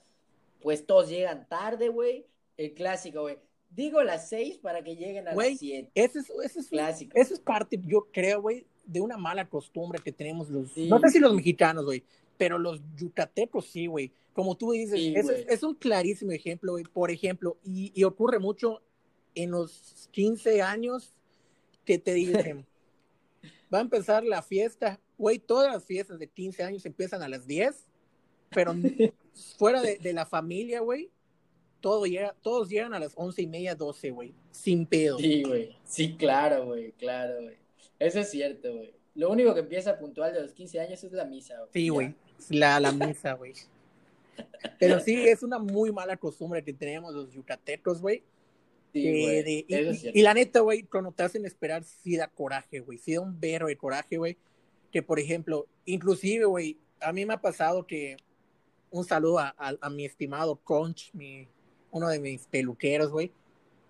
pues todos llegan tarde, güey. El clásico, güey digo las seis para que lleguen a las siete. Ese es, ese es clásico. Eso es parte, yo creo, güey, de una mala costumbre que tenemos los, no sé si los mexicanos, güey, pero los yucatecos sí, güey. Como tú dices, es, un clarísimo ejemplo, güey. Por ejemplo, y, y, ocurre mucho en los 15 años que te dicen, va a empezar la fiesta, güey, todas las fiestas de 15 años empiezan a las 10, pero fuera de, de la familia, güey, todo llega, todos llegan a las once y media, 12, güey, sin pedo. Sí, güey, sí, claro, güey, claro, güey. Eso es cierto, güey. Lo único que empieza puntual de los 15 años es la misa, güey. Sí, güey, la, la misa, güey. Pero sí, es una muy mala costumbre que tenemos los yucatecos, güey. Sí, güey. y, la neta, güey, cuando te hacen esperar, sí da coraje, güey. Sí da un vero de coraje, güey. Que, por ejemplo, inclusive, güey, a mí me ha pasado que un saludo a, a, mi estimado Conch, mi, uno de mis peluqueros, güey,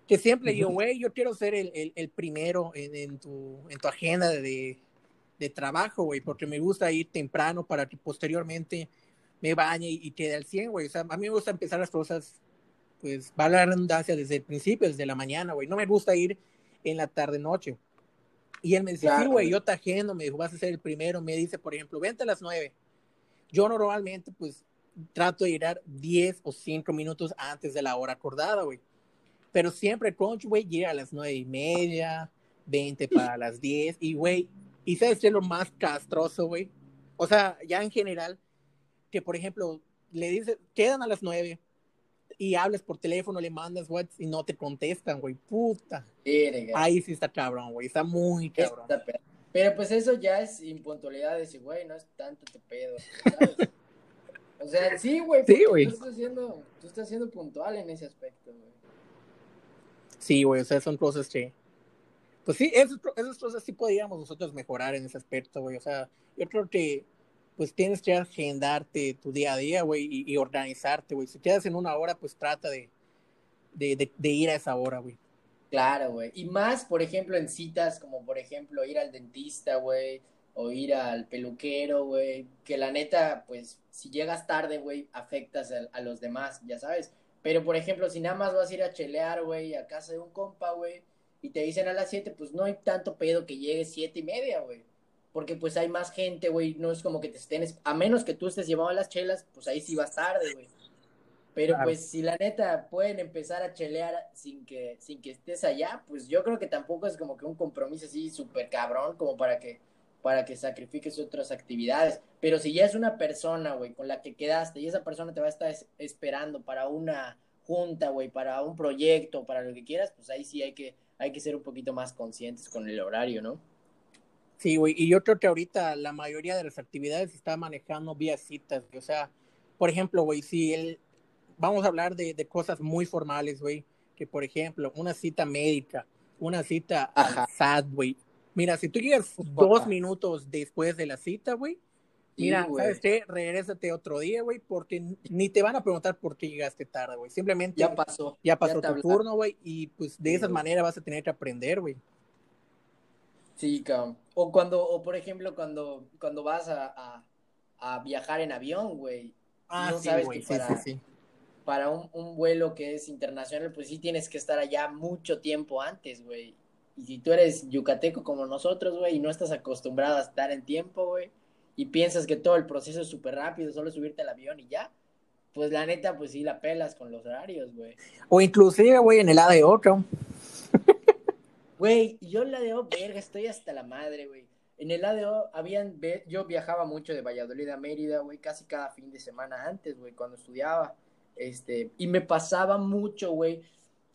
que siempre digo, güey, yo quiero ser el, el, el primero en, en, tu, en tu agenda de, de trabajo, güey, porque me gusta ir temprano para que posteriormente me bañe y, quede al 100, güey. O sea, a mí me gusta empezar las cosas, pues, va la redundancia desde el principio, desde la mañana, güey. No me gusta ir en la tarde-noche. Y él me dice, sí, güey, yo te agendo, me dijo, vas a ser el primero. Me dice, por ejemplo, vente a las 9. Yo normalmente, pues, trato de llegar 10 o 5 minutos antes de la hora acordada, güey. Pero siempre Crunch, güey, llega a las nueve y media, 20 para las 10. Y, güey, y sabes qué es lo más castroso, güey. O sea, ya en general, que por ejemplo, le dices, quedan a las nueve y hablas por teléfono, le mandas WhatsApp y no te contestan, güey. Puta. Ahí sí está cabrón, güey. Está muy cabrón. pero pues eso ya es impuntualidad. Decir, güey, no es tanto te pedo. o sea, sí, güey. Sí, güey. Tú, estás siendo, tú estás siendo puntual en ese aspecto, güey. Sí, güey. O sea, son cosas que. Pues sí, esas, esas cosas sí podríamos nosotros mejorar en ese aspecto, güey. O sea, yo creo que pues tienes que agendarte tu día a día, güey, y, organizarte, güey. Si quedas en una hora, pues trata de, de, de, ir a esa hora, güey. Claro, güey. Y más, por ejemplo, en citas, como por ejemplo ir al dentista, güey, o ir al peluquero, güey, que la neta, pues, si llegas tarde, güey, afectas a, a, los demás, ya sabes. Pero, por ejemplo, si nada más vas a ir a chelear, güey, a casa de un compa, güey, y te dicen a las siete, pues no hay tanto pedo que llegues siete y media, güey porque pues hay más gente, güey, no es como que te estén, a menos que tú estés llevando las chelas, pues ahí sí vas tarde, güey. Pero pues si la neta pueden empezar a chelear sin que, sin que estés allá, pues yo creo que tampoco es como que un compromiso así súper cabrón como para que, para que sacrifiques otras actividades. Pero si ya es una persona, güey, con la que quedaste y esa persona te va a estar esperando para una junta, güey, para un proyecto, para lo que quieras, pues ahí sí hay que, hay que ser un poquito más conscientes con el horario, ¿no? Sí, güey, y yo creo que ahorita la mayoría de las actividades se está manejando vía citas, o sea, por ejemplo, güey, si él, vamos a hablar de, de cosas muy formales, güey, que por ejemplo, una cita médica, una cita a SAT, güey. Mira, si tú llegas dos minutos después de la cita, güey, mira, ¿sabes qué? Regrésate otro día, güey, porque ni te van a preguntar por qué llegaste tarde, güey. Simplemente ya pasó. Ya pasó tu turno, güey, y pues de esa manera vas a tener que aprender, güey. Sí, cabrón. O cuando, o por ejemplo, cuando, cuando vas a, a, viajar en avión, güey. Ah, no sabes que para, sí, para un, un, vuelo que es internacional, pues sí tienes que estar allá mucho tiempo antes, güey. Y si tú eres yucateco como nosotros, güey, y no estás acostumbrado a estar en tiempo, güey, y piensas que todo el proceso es súper rápido, solo subirte al avión y ya, pues la neta, pues sí la pelas con los horarios, güey. O inclusive, güey, en el ADO, cabrón. Güey, yo en la ADO, verga, estoy hasta la madre, güey. En el ADO habían, yo viajaba mucho de Valladolid a Mérida, güey, casi cada fin de semana antes, güey, cuando estudiaba. Este, y me pasaba mucho, güey,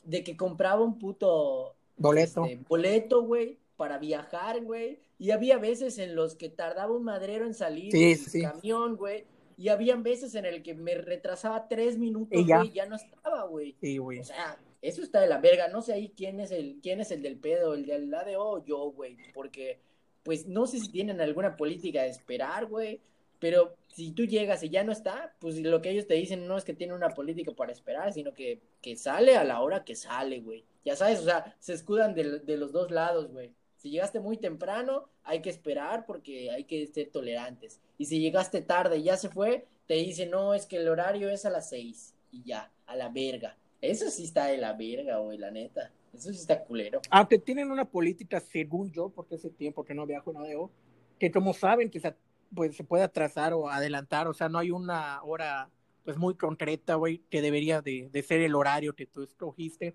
de que compraba un puto boleto. Este, boleto, güey, para viajar, güey. Y había veces en los que tardaba un madrero en salir del camión, güey. Y habían veces en el que me retrasaba tres minutos, güey, y ya no estaba, güey. Sí, güey. O sea, eso está de la verga. No sé ahí quién es el, quién es el del pedo, el del ADO o yo, güey. Porque, pues, no sé si tienen alguna política de esperar, güey. Pero si tú llegas y ya no está, pues lo que ellos te dicen no es que tiene una política para esperar, sino que, que sale a la hora que sale, güey. Ya sabes, o sea, se escudan de, de los dos lados, güey. Si llegaste muy temprano, hay que esperar porque hay que ser tolerantes. Y si llegaste tarde y ya se fue, te dicen, no, es que el horario es a las seis. Y ya, a la verga Eso sí está de la verga, güey, la neta. Eso sí está culero. Aunque tienen una política, según yo, porque ese tiempo que no viajo no veo, que como saben que se, pues, se puede atrasar o adelantar, o sea, no hay una hora pues muy concreta, güey, que debería de, de, ser el horario que tú escogiste,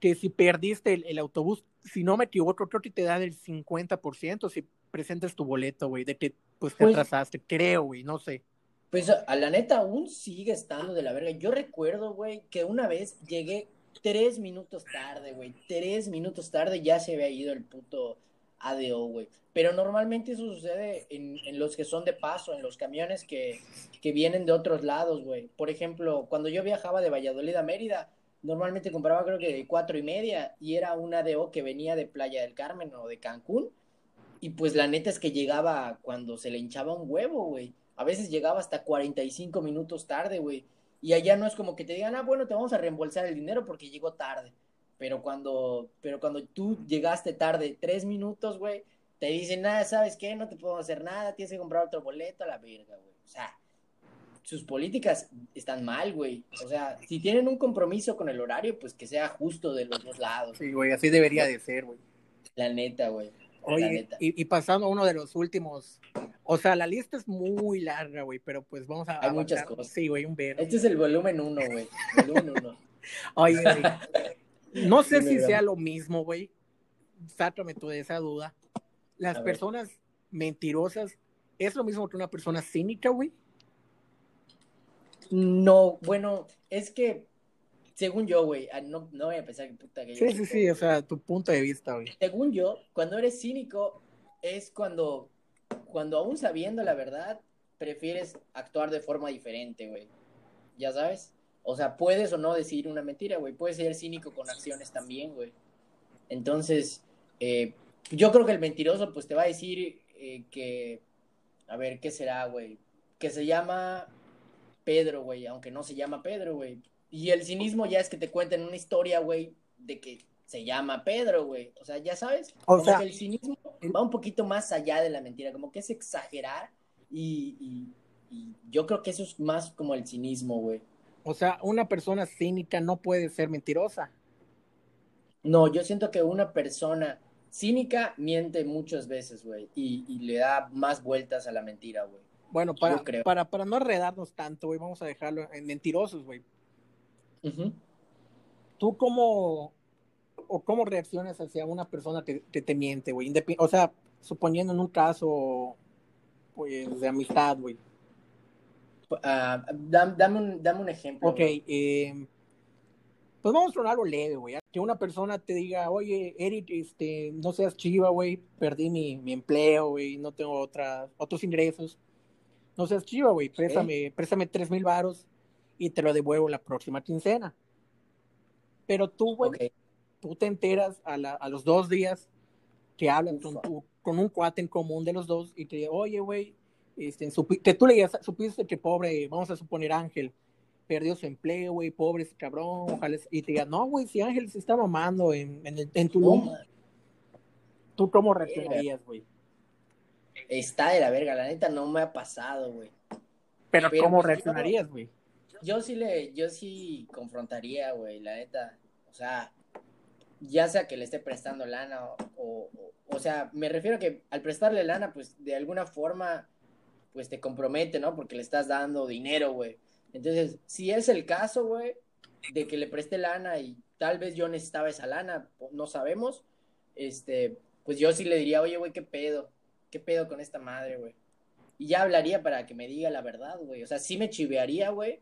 que si perdiste el, el, autobús, si no me equivoco, creo que te dan el 50% si presentas tu boleto, güey, de que pues te pues, atrasaste, creo, güey, no sé. Pues a la neta aún sigue estando de la verga. Yo recuerdo, güey, que una vez llegué tres minutos tarde, güey. Tres minutos tarde ya se había ido el puto ADO, güey. Pero normalmente eso sucede en, en, los que son de paso, en los camiones que, que vienen de otros lados, güey. Por ejemplo, cuando yo viajaba de Valladolid a Mérida, normalmente compraba creo que de cuatro y media y era un ADO que venía de Playa del Carmen o de Cancún. Y pues la neta es que llegaba cuando se le hinchaba un huevo, güey. A veces llegaba hasta 45 minutos tarde, güey. Y allá no es como que te digan, ah, bueno, te vamos a reembolsar el dinero porque llegó tarde. Pero cuando, pero cuando tú llegaste tarde tres minutos, güey, te dicen, nada, ¿sabes qué? No te puedo hacer nada, tienes que comprar otro boleto a la verga, güey. O sea, sus políticas están mal, güey. O sea, si tienen un compromiso con el horario, pues que sea justo de los dos lados. Sí, güey, así debería de ser, güey. La neta, güey. Oye, y, y, pasando a uno de los últimos, o sea, la lista es muy larga, güey, pero pues vamos a... Hay muchas cosas. Sí, güey, un ver. Este es el volumen uno, güey. Volumen uno. Oye, güey, no sé si sea lo mismo, güey. Sácame tú de esa duda. Las a personas ver. mentirosas, ¿es lo mismo que una persona cínica, güey? No, bueno, es que según yo, güey, ah, no, no voy a pensar que puta que Sí, sí, sí, o sea, tu punto de vista, güey. Según yo, cuando eres cínico es cuando, cuando aún sabiendo la verdad, prefieres actuar de forma diferente, güey. ¿Ya sabes? O sea, puedes o no decir una mentira, güey. Puedes ser cínico con acciones también, güey. Entonces, eh, yo creo que el mentiroso, pues te va a decir eh, que, a ver, ¿qué será, güey? Que se llama Pedro, güey, aunque no se llama Pedro, güey. Y el cinismo ya es que te cuenten una historia, güey, de que se llama Pedro, güey. O sea, ya sabes. O como sea, que el cinismo va un poquito más allá de la mentira, como que es exagerar y, y, y yo creo que eso es más como el cinismo, güey. O sea, una persona cínica no puede ser mentirosa. No, yo siento que una persona cínica miente muchas veces, güey, y, y, le da más vueltas a la mentira, güey. Bueno, para, para, para no enredarnos tanto, güey, vamos a dejarlo en mentirosos, güey. Uh -huh. ¿Tú cómo, o cómo reaccionas hacia una persona que, que te miente, güey? O sea, suponiendo en un caso, pues, de amistad, güey. Uh, dame, dame, un, dame un ejemplo. Ok, eh, pues vamos a algo leve, güey. Que una persona te diga, oye, Eric, este, no seas chiva, güey, perdí mi, mi empleo, güey, no tengo otra, otros ingresos. No seas chiva, güey, préstame, préstame tres mil varos y te lo devuelvo la próxima quincena. Pero tú, güey, okay. tú te enteras a, la, a, los dos días que hablan con, tu, con, un cuate en común de los dos y te dice, oye, güey, este, que tú le digas, supiste que pobre, vamos a suponer Ángel, perdió su empleo, güey, pobre ese cabrón, ojalá, y te diga, no, güey, si Ángel se está mamando en, en, el, en Tulum, oh, ¿tú cómo reaccionarías, güey? Está de la verga, la neta no me ha pasado, güey. Pero, Pero ¿cómo pues, reaccionarías, güey? yo sí le, yo sí confrontaría, güey, la neta. O sea, ya sea que le esté prestando lana o, o, o, sea, me refiero a que al prestarle lana, pues de alguna forma, pues te compromete, ¿no? Porque le estás dando dinero, güey. Entonces, si es el caso, güey, de que le preste lana y tal vez yo necesitaba esa lana, no sabemos, este, pues yo sí le diría, oye, güey, ¿qué pedo? ¿Qué pedo con esta madre, güey? Y ya hablaría para que me diga la verdad, güey. O sea, sí me chivearía, güey,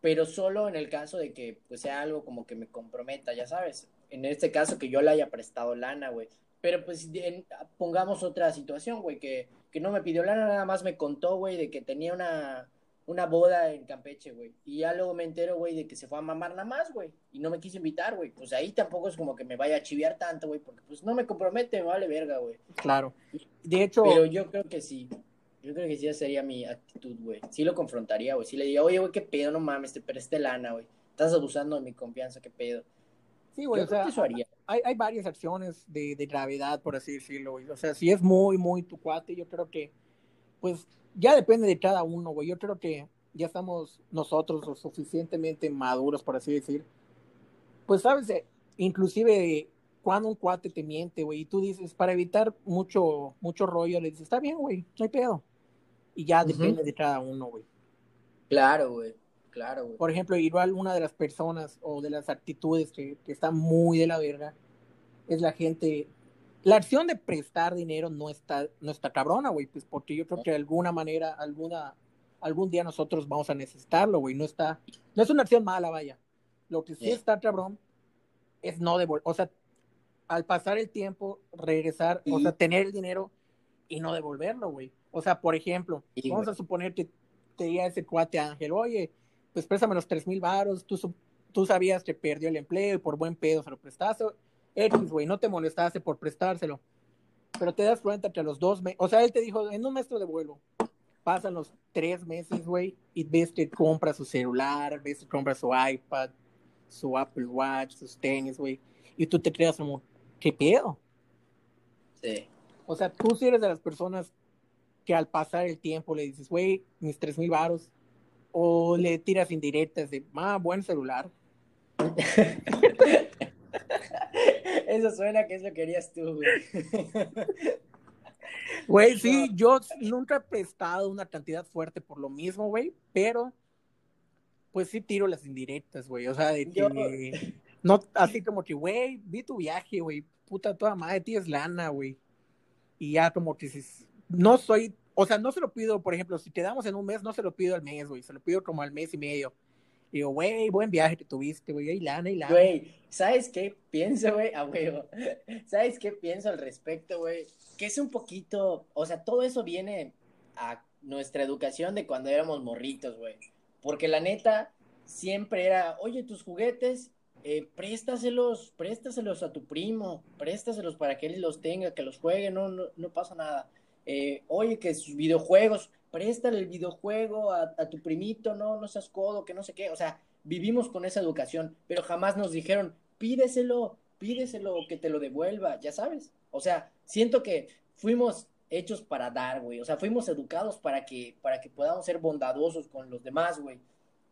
pero solo en el caso de que pues sea algo como que me comprometa, ya sabes. En este caso que yo le haya prestado lana, güey. Pero pues en, pongamos otra situación, güey, que, que no me pidió lana, nada más me contó, güey, de que tenía una, una boda en Campeche, güey. Y ya luego me entero, güey, de que se fue a mamar nada más, güey. Y no me quiso invitar, güey. Pues ahí tampoco es como que me vaya a chiviar tanto, güey, porque pues no me compromete, me vale verga, güey. Claro. De hecho... Pero yo creo que sí. Yo creo que sí sería mi actitud, güey. Sí lo confrontaría, güey. Sí le diría, oye, güey, qué pedo, no mames, te presté lana, güey. Estás abusando de mi confianza, qué pedo. Sí, güey, o sea, eso haría. Hay, hay varias acciones de, de, gravedad, por así decirlo, güey. O sea, si es muy, muy tu cuate, yo creo que, pues, ya depende de cada uno, güey. Yo creo que ya estamos nosotros lo suficientemente maduros, por así decir, pues sabes, eh, inclusive cuando un cuate te miente, güey, y tú dices, para evitar mucho, mucho rollo, le dices, está bien, güey, no hay pedo. Y ya depende de cada uno, güey. Claro, güey. Claro, güey. Por ejemplo, igual una de las personas o de las actitudes que, que está muy de la verga es la gente. La acción de prestar dinero no está, no está cabrona, güey, pues porque yo creo que de alguna manera, alguna, algún día nosotros vamos a necesitarlo, güey. No está, no es una acción mala, vaya. Lo que sí está cabrón es no devolver, o sea, al pasar el tiempo, regresar, o sea, tener el dinero y no devolverlo, güey. O sea, por ejemplo, vamos a suponer que te diga ese cuate Ángel, oye, pues préstame los tres mil varos, tú, tú sabías que perdió el empleo y por buen pedo se lo prestaste, X, güey, no te molestaste por prestárselo, pero te das cuenta que a los dos meses, o sea, él te dijo, en un mes te devuelvo, pasan los tres meses, güey, y ves que compra su celular, ves que compra su iPad, su Apple Watch, sus tenis, güey, y tú te creas como, ¿qué pedo? Sí. O sea, tú si eres de las personas que al pasar el tiempo le dices, güey, mis tres mil varos, o le tiras indirectas de, ah, buen celular. Eso suena que eso querías tú, güey. Güey, sí, yo nunca he prestado una cantidad fuerte por lo mismo, güey, pero pues sí tiro las indirectas, güey. O sea, de que no, así como que, güey, vi tu viaje, güey, puta toda madre, tienes lana, güey. Y ya como que no soy o sea, no se lo pido, por ejemplo, si quedamos en un mes, no se lo pido al mes, güey, se lo pido como al mes y medio. Güey, buen viaje que tuviste, güey, ahí lana, y lana. Güey, ¿sabes qué pienso, güey? Güey, ¿sabes qué pienso al respecto, güey? Que es un poquito, o sea, todo eso viene a nuestra educación de cuando éramos morritos, güey. Porque la neta, siempre era, oye, tus juguetes, eh, préstaselos, préstaselos a tu primo, préstaselos para que él los tenga, que los juegue, no, no, no pasa nada. Eh, oye, que sus videojuegos, préstale el videojuego a, tu primito, no, no seas codo, que no sé qué, o sea, vivimos con esa educación, pero jamás nos dijeron, pídeselo, pídeselo, que te lo devuelva, ya sabes, o sea, siento que fuimos hechos para dar, güey, o sea, fuimos educados para que, para que podamos ser bondadosos con los demás, güey,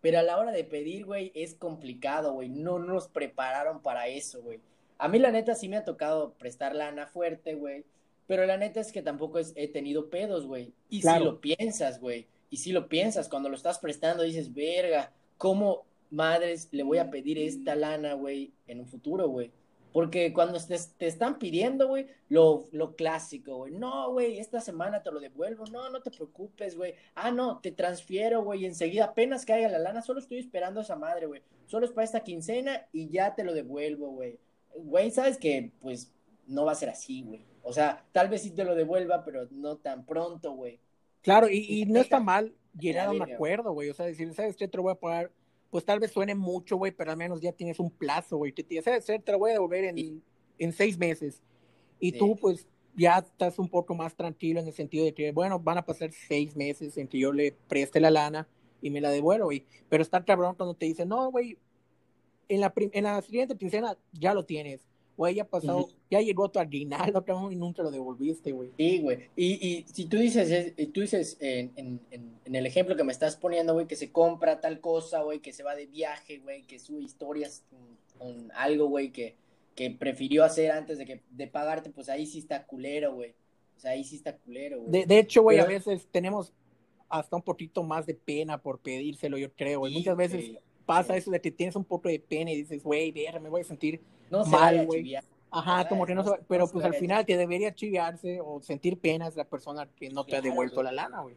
pero a la hora de pedir, güey, es complicado, güey, no nos prepararon para eso, güey. A mí la neta sí me ha tocado prestar lana fuerte, güey, pero la neta es que tampoco he tenido pedos, güey. Y si lo piensas, güey. Y si lo piensas, cuando lo estás prestando, dices, verga, ¿cómo madres le voy a pedir esta lana, güey, en un futuro, güey? Porque cuando te, te están pidiendo, güey, lo, lo clásico, güey. No, güey, esta semana te lo devuelvo. No, no te preocupes, güey. Ah, no, te transfiero, güey. Enseguida, apenas caiga la lana, solo estoy esperando a esa madre, güey. Solo es para esta quincena y ya te lo devuelvo, güey. Güey, sabes que, pues, no va a ser así, güey. O sea, tal vez sí te lo devuelva, pero no tan pronto, güey. Claro, y, no está mal llegar a un acuerdo, güey. O sea, decir, ¿sabes qué? Te lo voy a pagar. Pues tal vez suene mucho, güey, pero al menos ya tienes un plazo, güey. ¿Sabes Te lo voy a devolver en, en seis meses. Y tú, pues, ya estás un poco más tranquilo en el sentido de que, bueno, van a pasar seis meses en que yo le preste la lana y me la devuelvo, güey. Pero está cabrón cuando te dicen, no, güey, en la, en la siguiente quincena ya lo tienes güey, ya pasó, ya llegó tu aguinaldo, y nunca lo devolviste, güey. Sí, güey. Y, y si tú dices, tú dices en, en, en, el ejemplo que me estás poniendo, güey, que se compra tal cosa, güey, que se va de viaje, güey, que sube historias con, algo, güey, que, que prefirió hacer antes de, que, de pagarte, pues ahí sí está culero, güey. O sea, ahí sí está culero, güey. De, de hecho, güey, a veces tenemos hasta un poquito más de pena por pedírselo, yo creo, y muchas veces pasa eso de que tienes un poco de pena y dices, güey, ver, me voy a sentir no mal, güey. Ajá, como que no, se, pero pues al final te debería chiviarse o sentir pena es la persona que no te ha devuelto la lana, güey.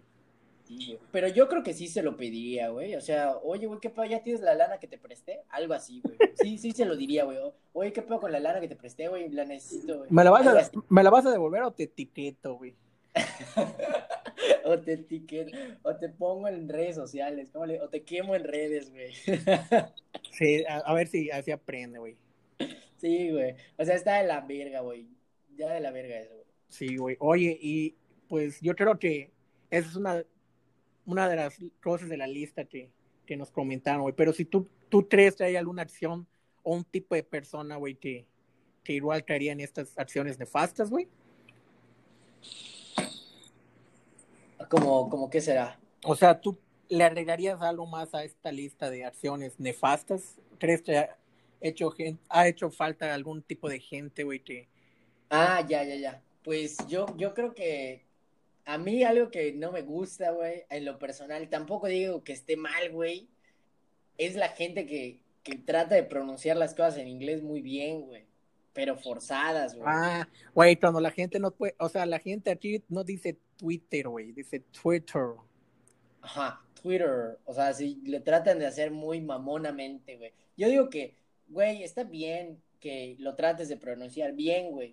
pero yo creo que sí se lo pediría, güey. O sea, oye, güey, ¿qué pedo? ¿Ya tienes la lana que te presté? Algo así, güey. Sí, sí se lo diría, güey. Oye, ¿qué pedo con la lana que te presté, güey? La necesito, güey. ¿Me la vas, a, ¿Me la vas a devolver o te etiqueto, güey? o te etiqueto, o te pongo en redes sociales, o te quemo en redes, güey. sí, a, ver si así aprende, güey. Sí, güey. O sea, está de la verga, güey. Ya de la verga eso, güey. Sí, güey. Oye, y pues yo creo que esa es una, una de las cosas de la lista que, que nos comentaron, güey. Pero si tú, tú crees que hay alguna acción o un tipo de persona, güey, que, que igual caería en estas acciones nefastas, güey. ¿Como, como qué será? O sea, tú, ¿le agregarías algo más a esta lista de acciones nefastas? ¿Crees que ha hecho, ha hecho falta algún tipo de gente, güey, que... Ah, ya, ya, ya. Pues yo, yo creo que a mí algo que no me gusta, güey, en lo personal, tampoco digo que esté mal, güey, es la gente que, que trata de pronunciar las cosas en inglés muy bien, güey. Pero forzadas, güey. Ah, güey, cuando la gente no puede, o sea, la gente aquí no dice Twitter, güey, dice Twitter. Ajá, Twitter. O sea, si le tratan de hacer muy mamonamente, güey. Yo digo que, güey, está bien que lo trates de pronunciar bien, güey.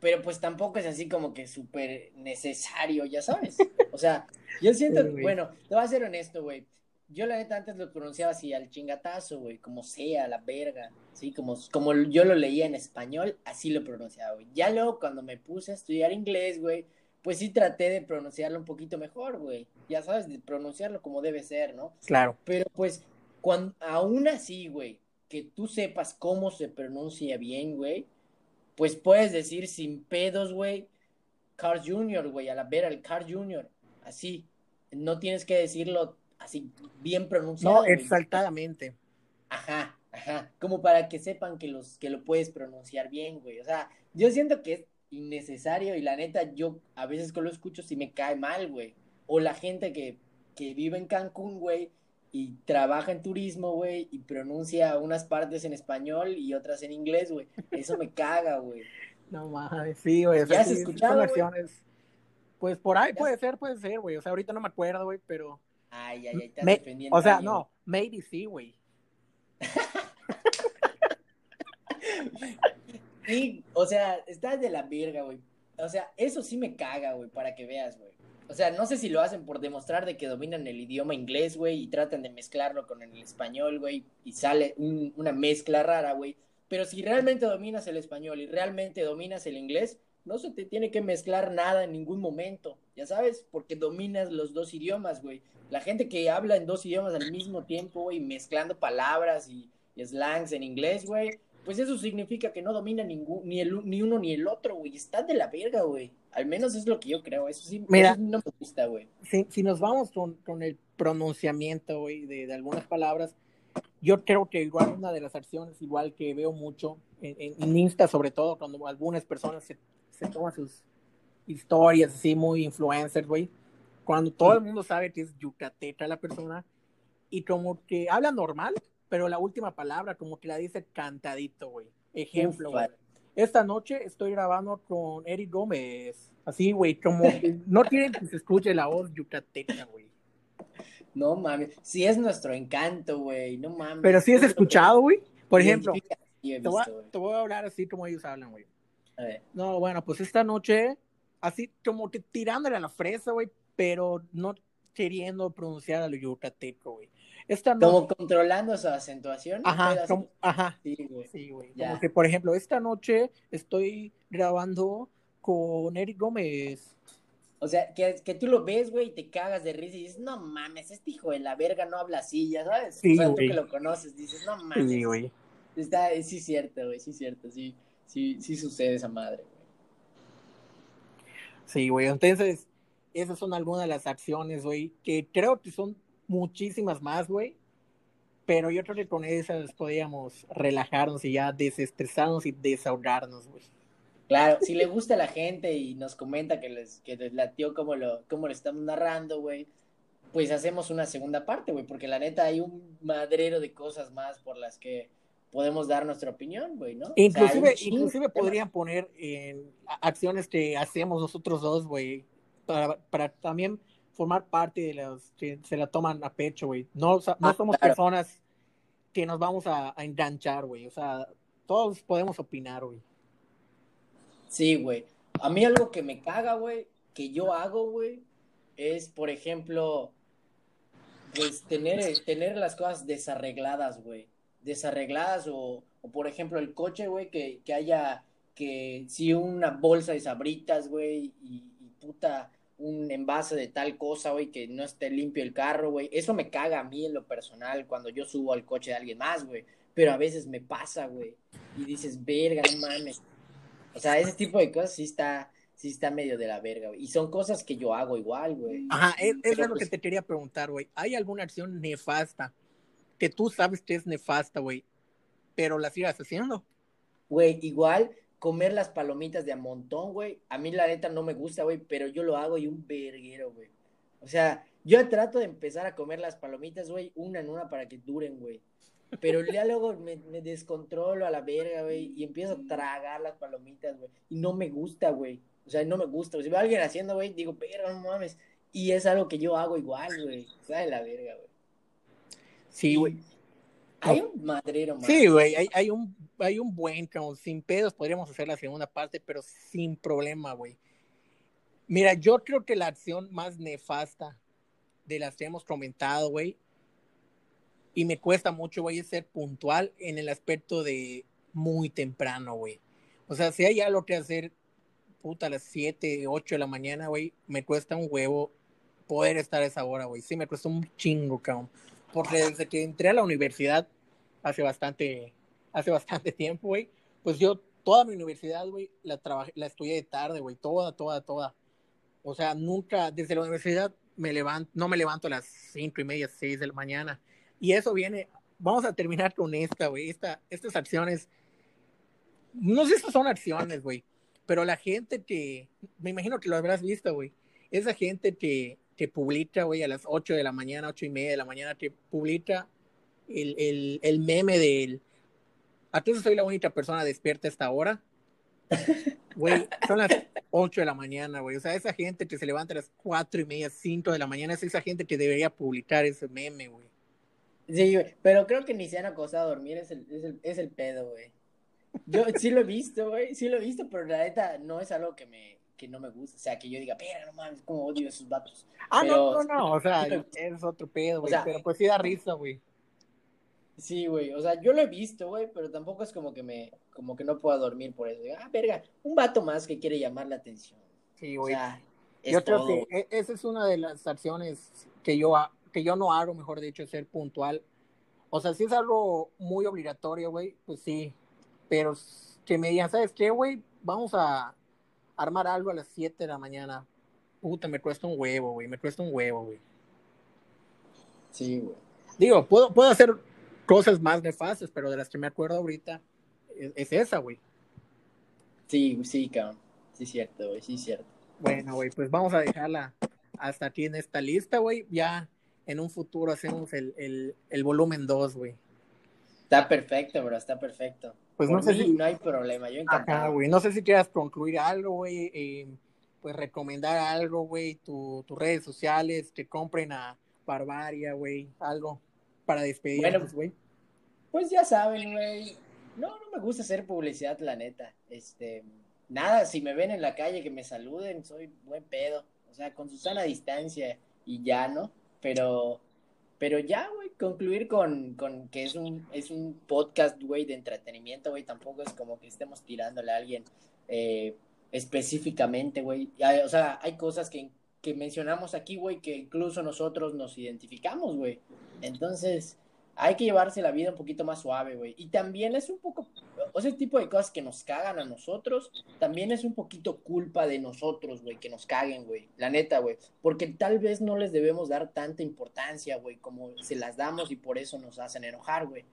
Pero pues tampoco es así como que súper necesario, ya sabes. O sea, yo siento, bueno, te voy a ser honesto, güey yo la neta antes lo pronunciaba así al chingatazo, güey, como sea, la verga, ¿sí? Como, como yo lo leía en español, así lo pronunciaba, güey. Ya luego cuando me puse a estudiar inglés, güey, pues sí traté de pronunciarlo un poquito mejor, güey. Ya sabes, de pronunciarlo como debe ser, ¿no? Claro. Pero pues, cuando, aún así, güey, que tú sepas cómo se pronuncia bien, güey, pues puedes decir sin pedos, güey, Carl Jr., güey, a la vera, el Carl Jr., así. No tienes que decirlo así bien pronunciado. No, exaltadamente. Ajá, ajá. Como para que sepan que, los, que lo puedes pronunciar bien, güey. O sea, yo siento que es innecesario y la neta, yo a veces que lo escucho si me cae mal, güey. O la gente que, que vive en Cancún, güey, y trabaja en turismo, güey, y pronuncia unas partes en español y otras en inglés, güey. Eso me caga, güey. No mames, sí, güey. ¿Ya has escuchado, Pues por ahí puede ser, puede ser, güey. O sea, ahorita no me acuerdo, güey, pero Ay, ay, ay, estás defendiendo. O sea, no, maybe sí, güey. sí, o sea, estás de la verga, güey. O sea, eso sí me caga, güey, para que veas, güey. O sea, no sé si lo hacen por demostrar de que dominan el idioma inglés, güey, y tratan de mezclarlo con el español, güey, y sale una mezcla rara, güey. Pero si realmente dominas el español y realmente dominas el inglés, no se te tiene que mezclar nada en ningún momento, ya sabes, porque dominas los dos idiomas, güey. La gente que habla en dos idiomas al mismo tiempo, güey, mezclando palabras y, slangs en inglés, güey, pues eso significa que no domina ningún, ni, el, ni uno ni el otro, güey. Está de la verga, güey. Al menos es lo que yo creo. Eso sí, Mira, no me gusta, güey. Si, si, nos vamos con, con el pronunciamiento, güey, de, de, algunas palabras, yo creo que igual una de las acciones, igual que veo mucho en, en Insta, sobre todo cuando algunas personas se, se toman sus historias así muy influencers, güey cuando todo el mundo sabe que es yucateca la persona y como que habla normal, pero la última palabra como que la dice cantadito, güey. Ejemplo, güey. Esta noche estoy grabando con Eric Gómez. Así, güey, como no quieren que se escuche la voz yucateca, güey. No mames, sí es nuestro encanto, güey, no mames. Pero sí es escuchado, güey. Por ejemplo, te, voy a, te, voy a, hablar así como ellos hablan, güey. No, bueno, pues esta noche, así como que tirándole a la fresa, güey, pero no queriendo pronunciar al yucateco, güey. Esta Como controlando su acentuación. Ajá, ajá. Sí, güey. Sí, güey. Como que, por ejemplo, esta noche estoy grabando con Eric Gómez. O sea, que, que tú lo ves, güey, y te cagas de risa y dices, no mames, este hijo de la verga no habla así, ya sabes. Sí, o sea, tú que lo conoces, dices, no mames. Sí, güey. Está, sí, cierto, güey, sí, cierto, sí, sí, sí sucede esa madre, güey. Sí, güey, entonces, esas son algunas de las acciones, güey, que creo que son muchísimas más, güey. Pero yo creo que con esas podríamos relajarnos y ya desestresarnos y desahogarnos, güey. Claro, si le gusta a la gente y nos comenta que les, que les latió como lo, como lo estamos narrando, güey, pues hacemos una segunda parte, güey, porque la neta hay un madrero de cosas más por las que podemos dar nuestra opinión, güey, ¿no? Inclusive, inclusive podrían poner en acciones que hacemos nosotros dos, güey, para, para también formar parte de los que se la toman a pecho, güey. No, no ah, somos personas que nos vamos a, enganchar, güey. O sea, todos podemos opinar, güey. Sí, güey. A mí algo que me caga, güey, que yo hago, güey, es, por ejemplo, pues tener, tener las cosas desarregladas, güey. Desarregladas o, o, por ejemplo, el coche, güey, que, que haya, que si una bolsa de sabritas, güey, y, puta, un envase de tal cosa, güey, que no esté limpio el carro, güey. Eso me caga a mí en lo personal cuando yo subo al coche de alguien más, güey. Pero a veces me pasa, güey. Y dices, verga, no mames. O sea, ese tipo de cosas sí está, sí está medio de la verga, güey. Y son cosas que yo hago igual, güey. Ajá, es, es lo que pues, te quería preguntar, güey. ¿Hay alguna acción nefasta que tú sabes que es nefasta, güey, pero la sigas haciendo? Güey, igual comer las palomitas de a montón, güey. A mí la neta no me gusta, güey, pero yo lo hago y un verguero, güey. O sea, yo trato de empezar a comer las palomitas, güey, una en una para que duren, güey. Pero ya luego me, descontrolo a la verga, güey, y empiezo a tragar las palomitas, güey. Y no me gusta, güey. O sea, no me gusta. Si veo alguien haciendo, güey, digo, pero no mames. Y es algo que yo hago igual, güey. Sea, de la verga, güey. Sí, güey. Hay un madrero, man. Sí, güey, hay, hay, un, hay un buen, como sin pedos podríamos hacer la segunda parte, pero sin problema, güey. Mira, yo creo que la acción más nefasta de las que hemos comentado, güey, y me cuesta mucho, güey, es ser puntual en el aspecto de muy temprano, güey. O sea, si hay algo que hacer, puta, a las 7, 8 de la mañana, güey, me cuesta un huevo poder estar a esa hora, güey. Sí, me cuesta un chingo, cabrón. Porque desde que entré a la universidad hace bastante, hace bastante tiempo, güey, pues yo toda mi universidad, güey, la trabajé, la estudié de tarde, güey, toda, toda, toda. O sea, nunca, desde la universidad me levanto, no me levanto a las cinco y media, seis de la mañana. Y eso viene, vamos a terminar con esta, güey, esta, estas acciones, no sé si son acciones, güey, pero la gente que, me imagino que lo habrás visto, güey, esa gente que, que publica, güey, a las 8 de la mañana, ocho y media de la mañana, que publica el, el, el meme del, ¿acaso soy la única persona despierta a esta hora? Güey, son las 8 de la mañana, güey. O sea, esa gente que se levanta a las 4 y media, 5 de la mañana, es esa gente que debería publicar ese meme, güey. Sí, güey, pero creo que ni se han acostado a dormir, es el, es el, es el pedo, güey. Yo sí lo he visto, güey, sí lo he visto, pero la neta no es algo que me, que no me gusta, o sea, que yo diga, pero no mames, como odio a esos vatos. Ah, Pero- no, no, no, o sea, es otro pedo, güey. O sea, pero pues sí da risa, güey. Sí, güey, o sea, yo lo he visto, güey, pero tampoco es como que me, como que no pueda dormir por eso. Digo, Ah, verga, un vato más que quiere llamar la atención. Sí, O güey. sea, es yo creo todo, que e- esa es una de las acciones que yo, que yo no hago, mejor dicho, ser puntual. O sea, si es algo muy obligatorio, güey, pues sí. Pero que me digan, ¿sabes qué, güey? Vamos a armar algo a las 7 de la mañana. Puta, me cuesta un huevo, güey. Me cuesta un huevo, güey. Sí, güey. Digo, puedo, puedo hacer cosas más nefastas, pero de las que me acuerdo ahorita es, es esa, güey. Sí, sí, cabrón. Sí, cierto, güey, sí, cierto. Bueno, güey, pues vamos a dejarla hasta aquí en esta lista, güey. Ya en un futuro hacemos el, el, el volumen 2, güey. Está perfecto, bro, está perfecto. Pues Por no sé si- no hay problema, yo Ajá, güey. No sé si quieras concluir algo, güey. eh, pues recomendar algo, güey. Tu, tus redes sociales, que compren a Barbaria, güey. Algo para despedirnos, güey. Pues ya saben, güey. No, no me gusta hacer publicidad, la neta. Este, nada, si me ven en la calle que me saluden, soy buen pedo. O sea, con su sana distancia y ya, ¿no? Pero, pero ya, güey, concluir con, con que es un, es un podcast, güey, de entretenimiento, güey. Tampoco es como que estemos tirándole a alguien eh, específicamente, güey. O sea, hay cosas que, que mencionamos aquí, güey, que incluso nosotros nos identificamos, güey. Entonces, hay que llevarse la vida un poquito más suave, güey. Y también es un poco, ese tipo de cosas que nos cagan a nosotros, también es un poquito culpa de nosotros, güey, que nos caguen, güey. La neta, güey. Porque tal vez no les debemos dar tanta importancia, güey, como se las damos y por eso nos hacen enojar, güey.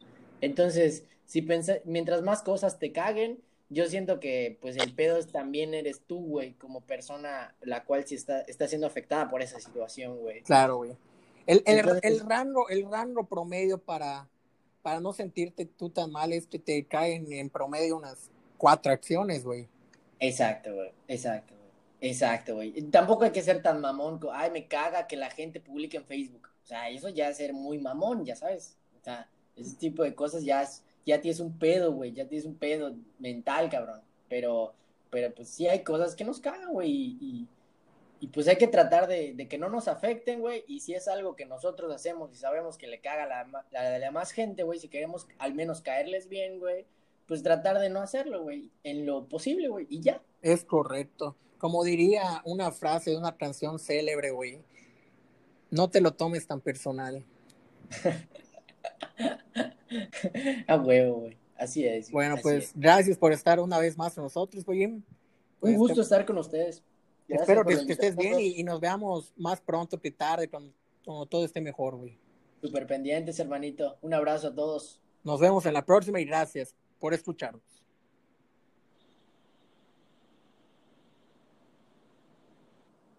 Entonces, si pensa- mientras más cosas te caguen, yo siento que, pues, el pedo es- también eres tú, güey, como persona la cual sí está, está siendo afectada por esa situación, güey. Claro, güey. El, el, Entonces- el rango, el rango promedio para, para no sentirte tú tan mal es que te caen en promedio unas cuatro acciones, güey. Exacto, güey. Exacto, güey. Exacto, güey. Tampoco hay que ser tan mamón. Ay, me caga que la gente publique en Facebook. O sea, eso ya es ser muy mamón, ya sabes. O sea, ese tipo de cosas ya, es- ya tienes un pedo, güey. Ya tienes un pedo mental, cabrón. Pero, pero pues sí hay cosas que nos cagan, güey. Y, y, pues hay que tratar de, de que no nos afecten, güey. Y si es algo que nosotros hacemos y sabemos que le caga a la, la, la más gente, güey, si queremos al menos caerles bien, güey, pues tratar de no hacerlo, güey. En lo posible, güey. Y ya. Es correcto. Como diría una frase de una canción célebre, güey. No te lo tomes tan personal. A huevo, güey. Así es. Bueno, así pues es. gracias por estar una vez más con nosotros, güey. Un gusto estar con ustedes. Espero que, estés bien y, nos veamos más pronto que tarde cuando, todo esté mejor, güey. Super pendientes, hermanito. Un abrazo a todos. Nos vemos en la próxima y gracias por escucharnos.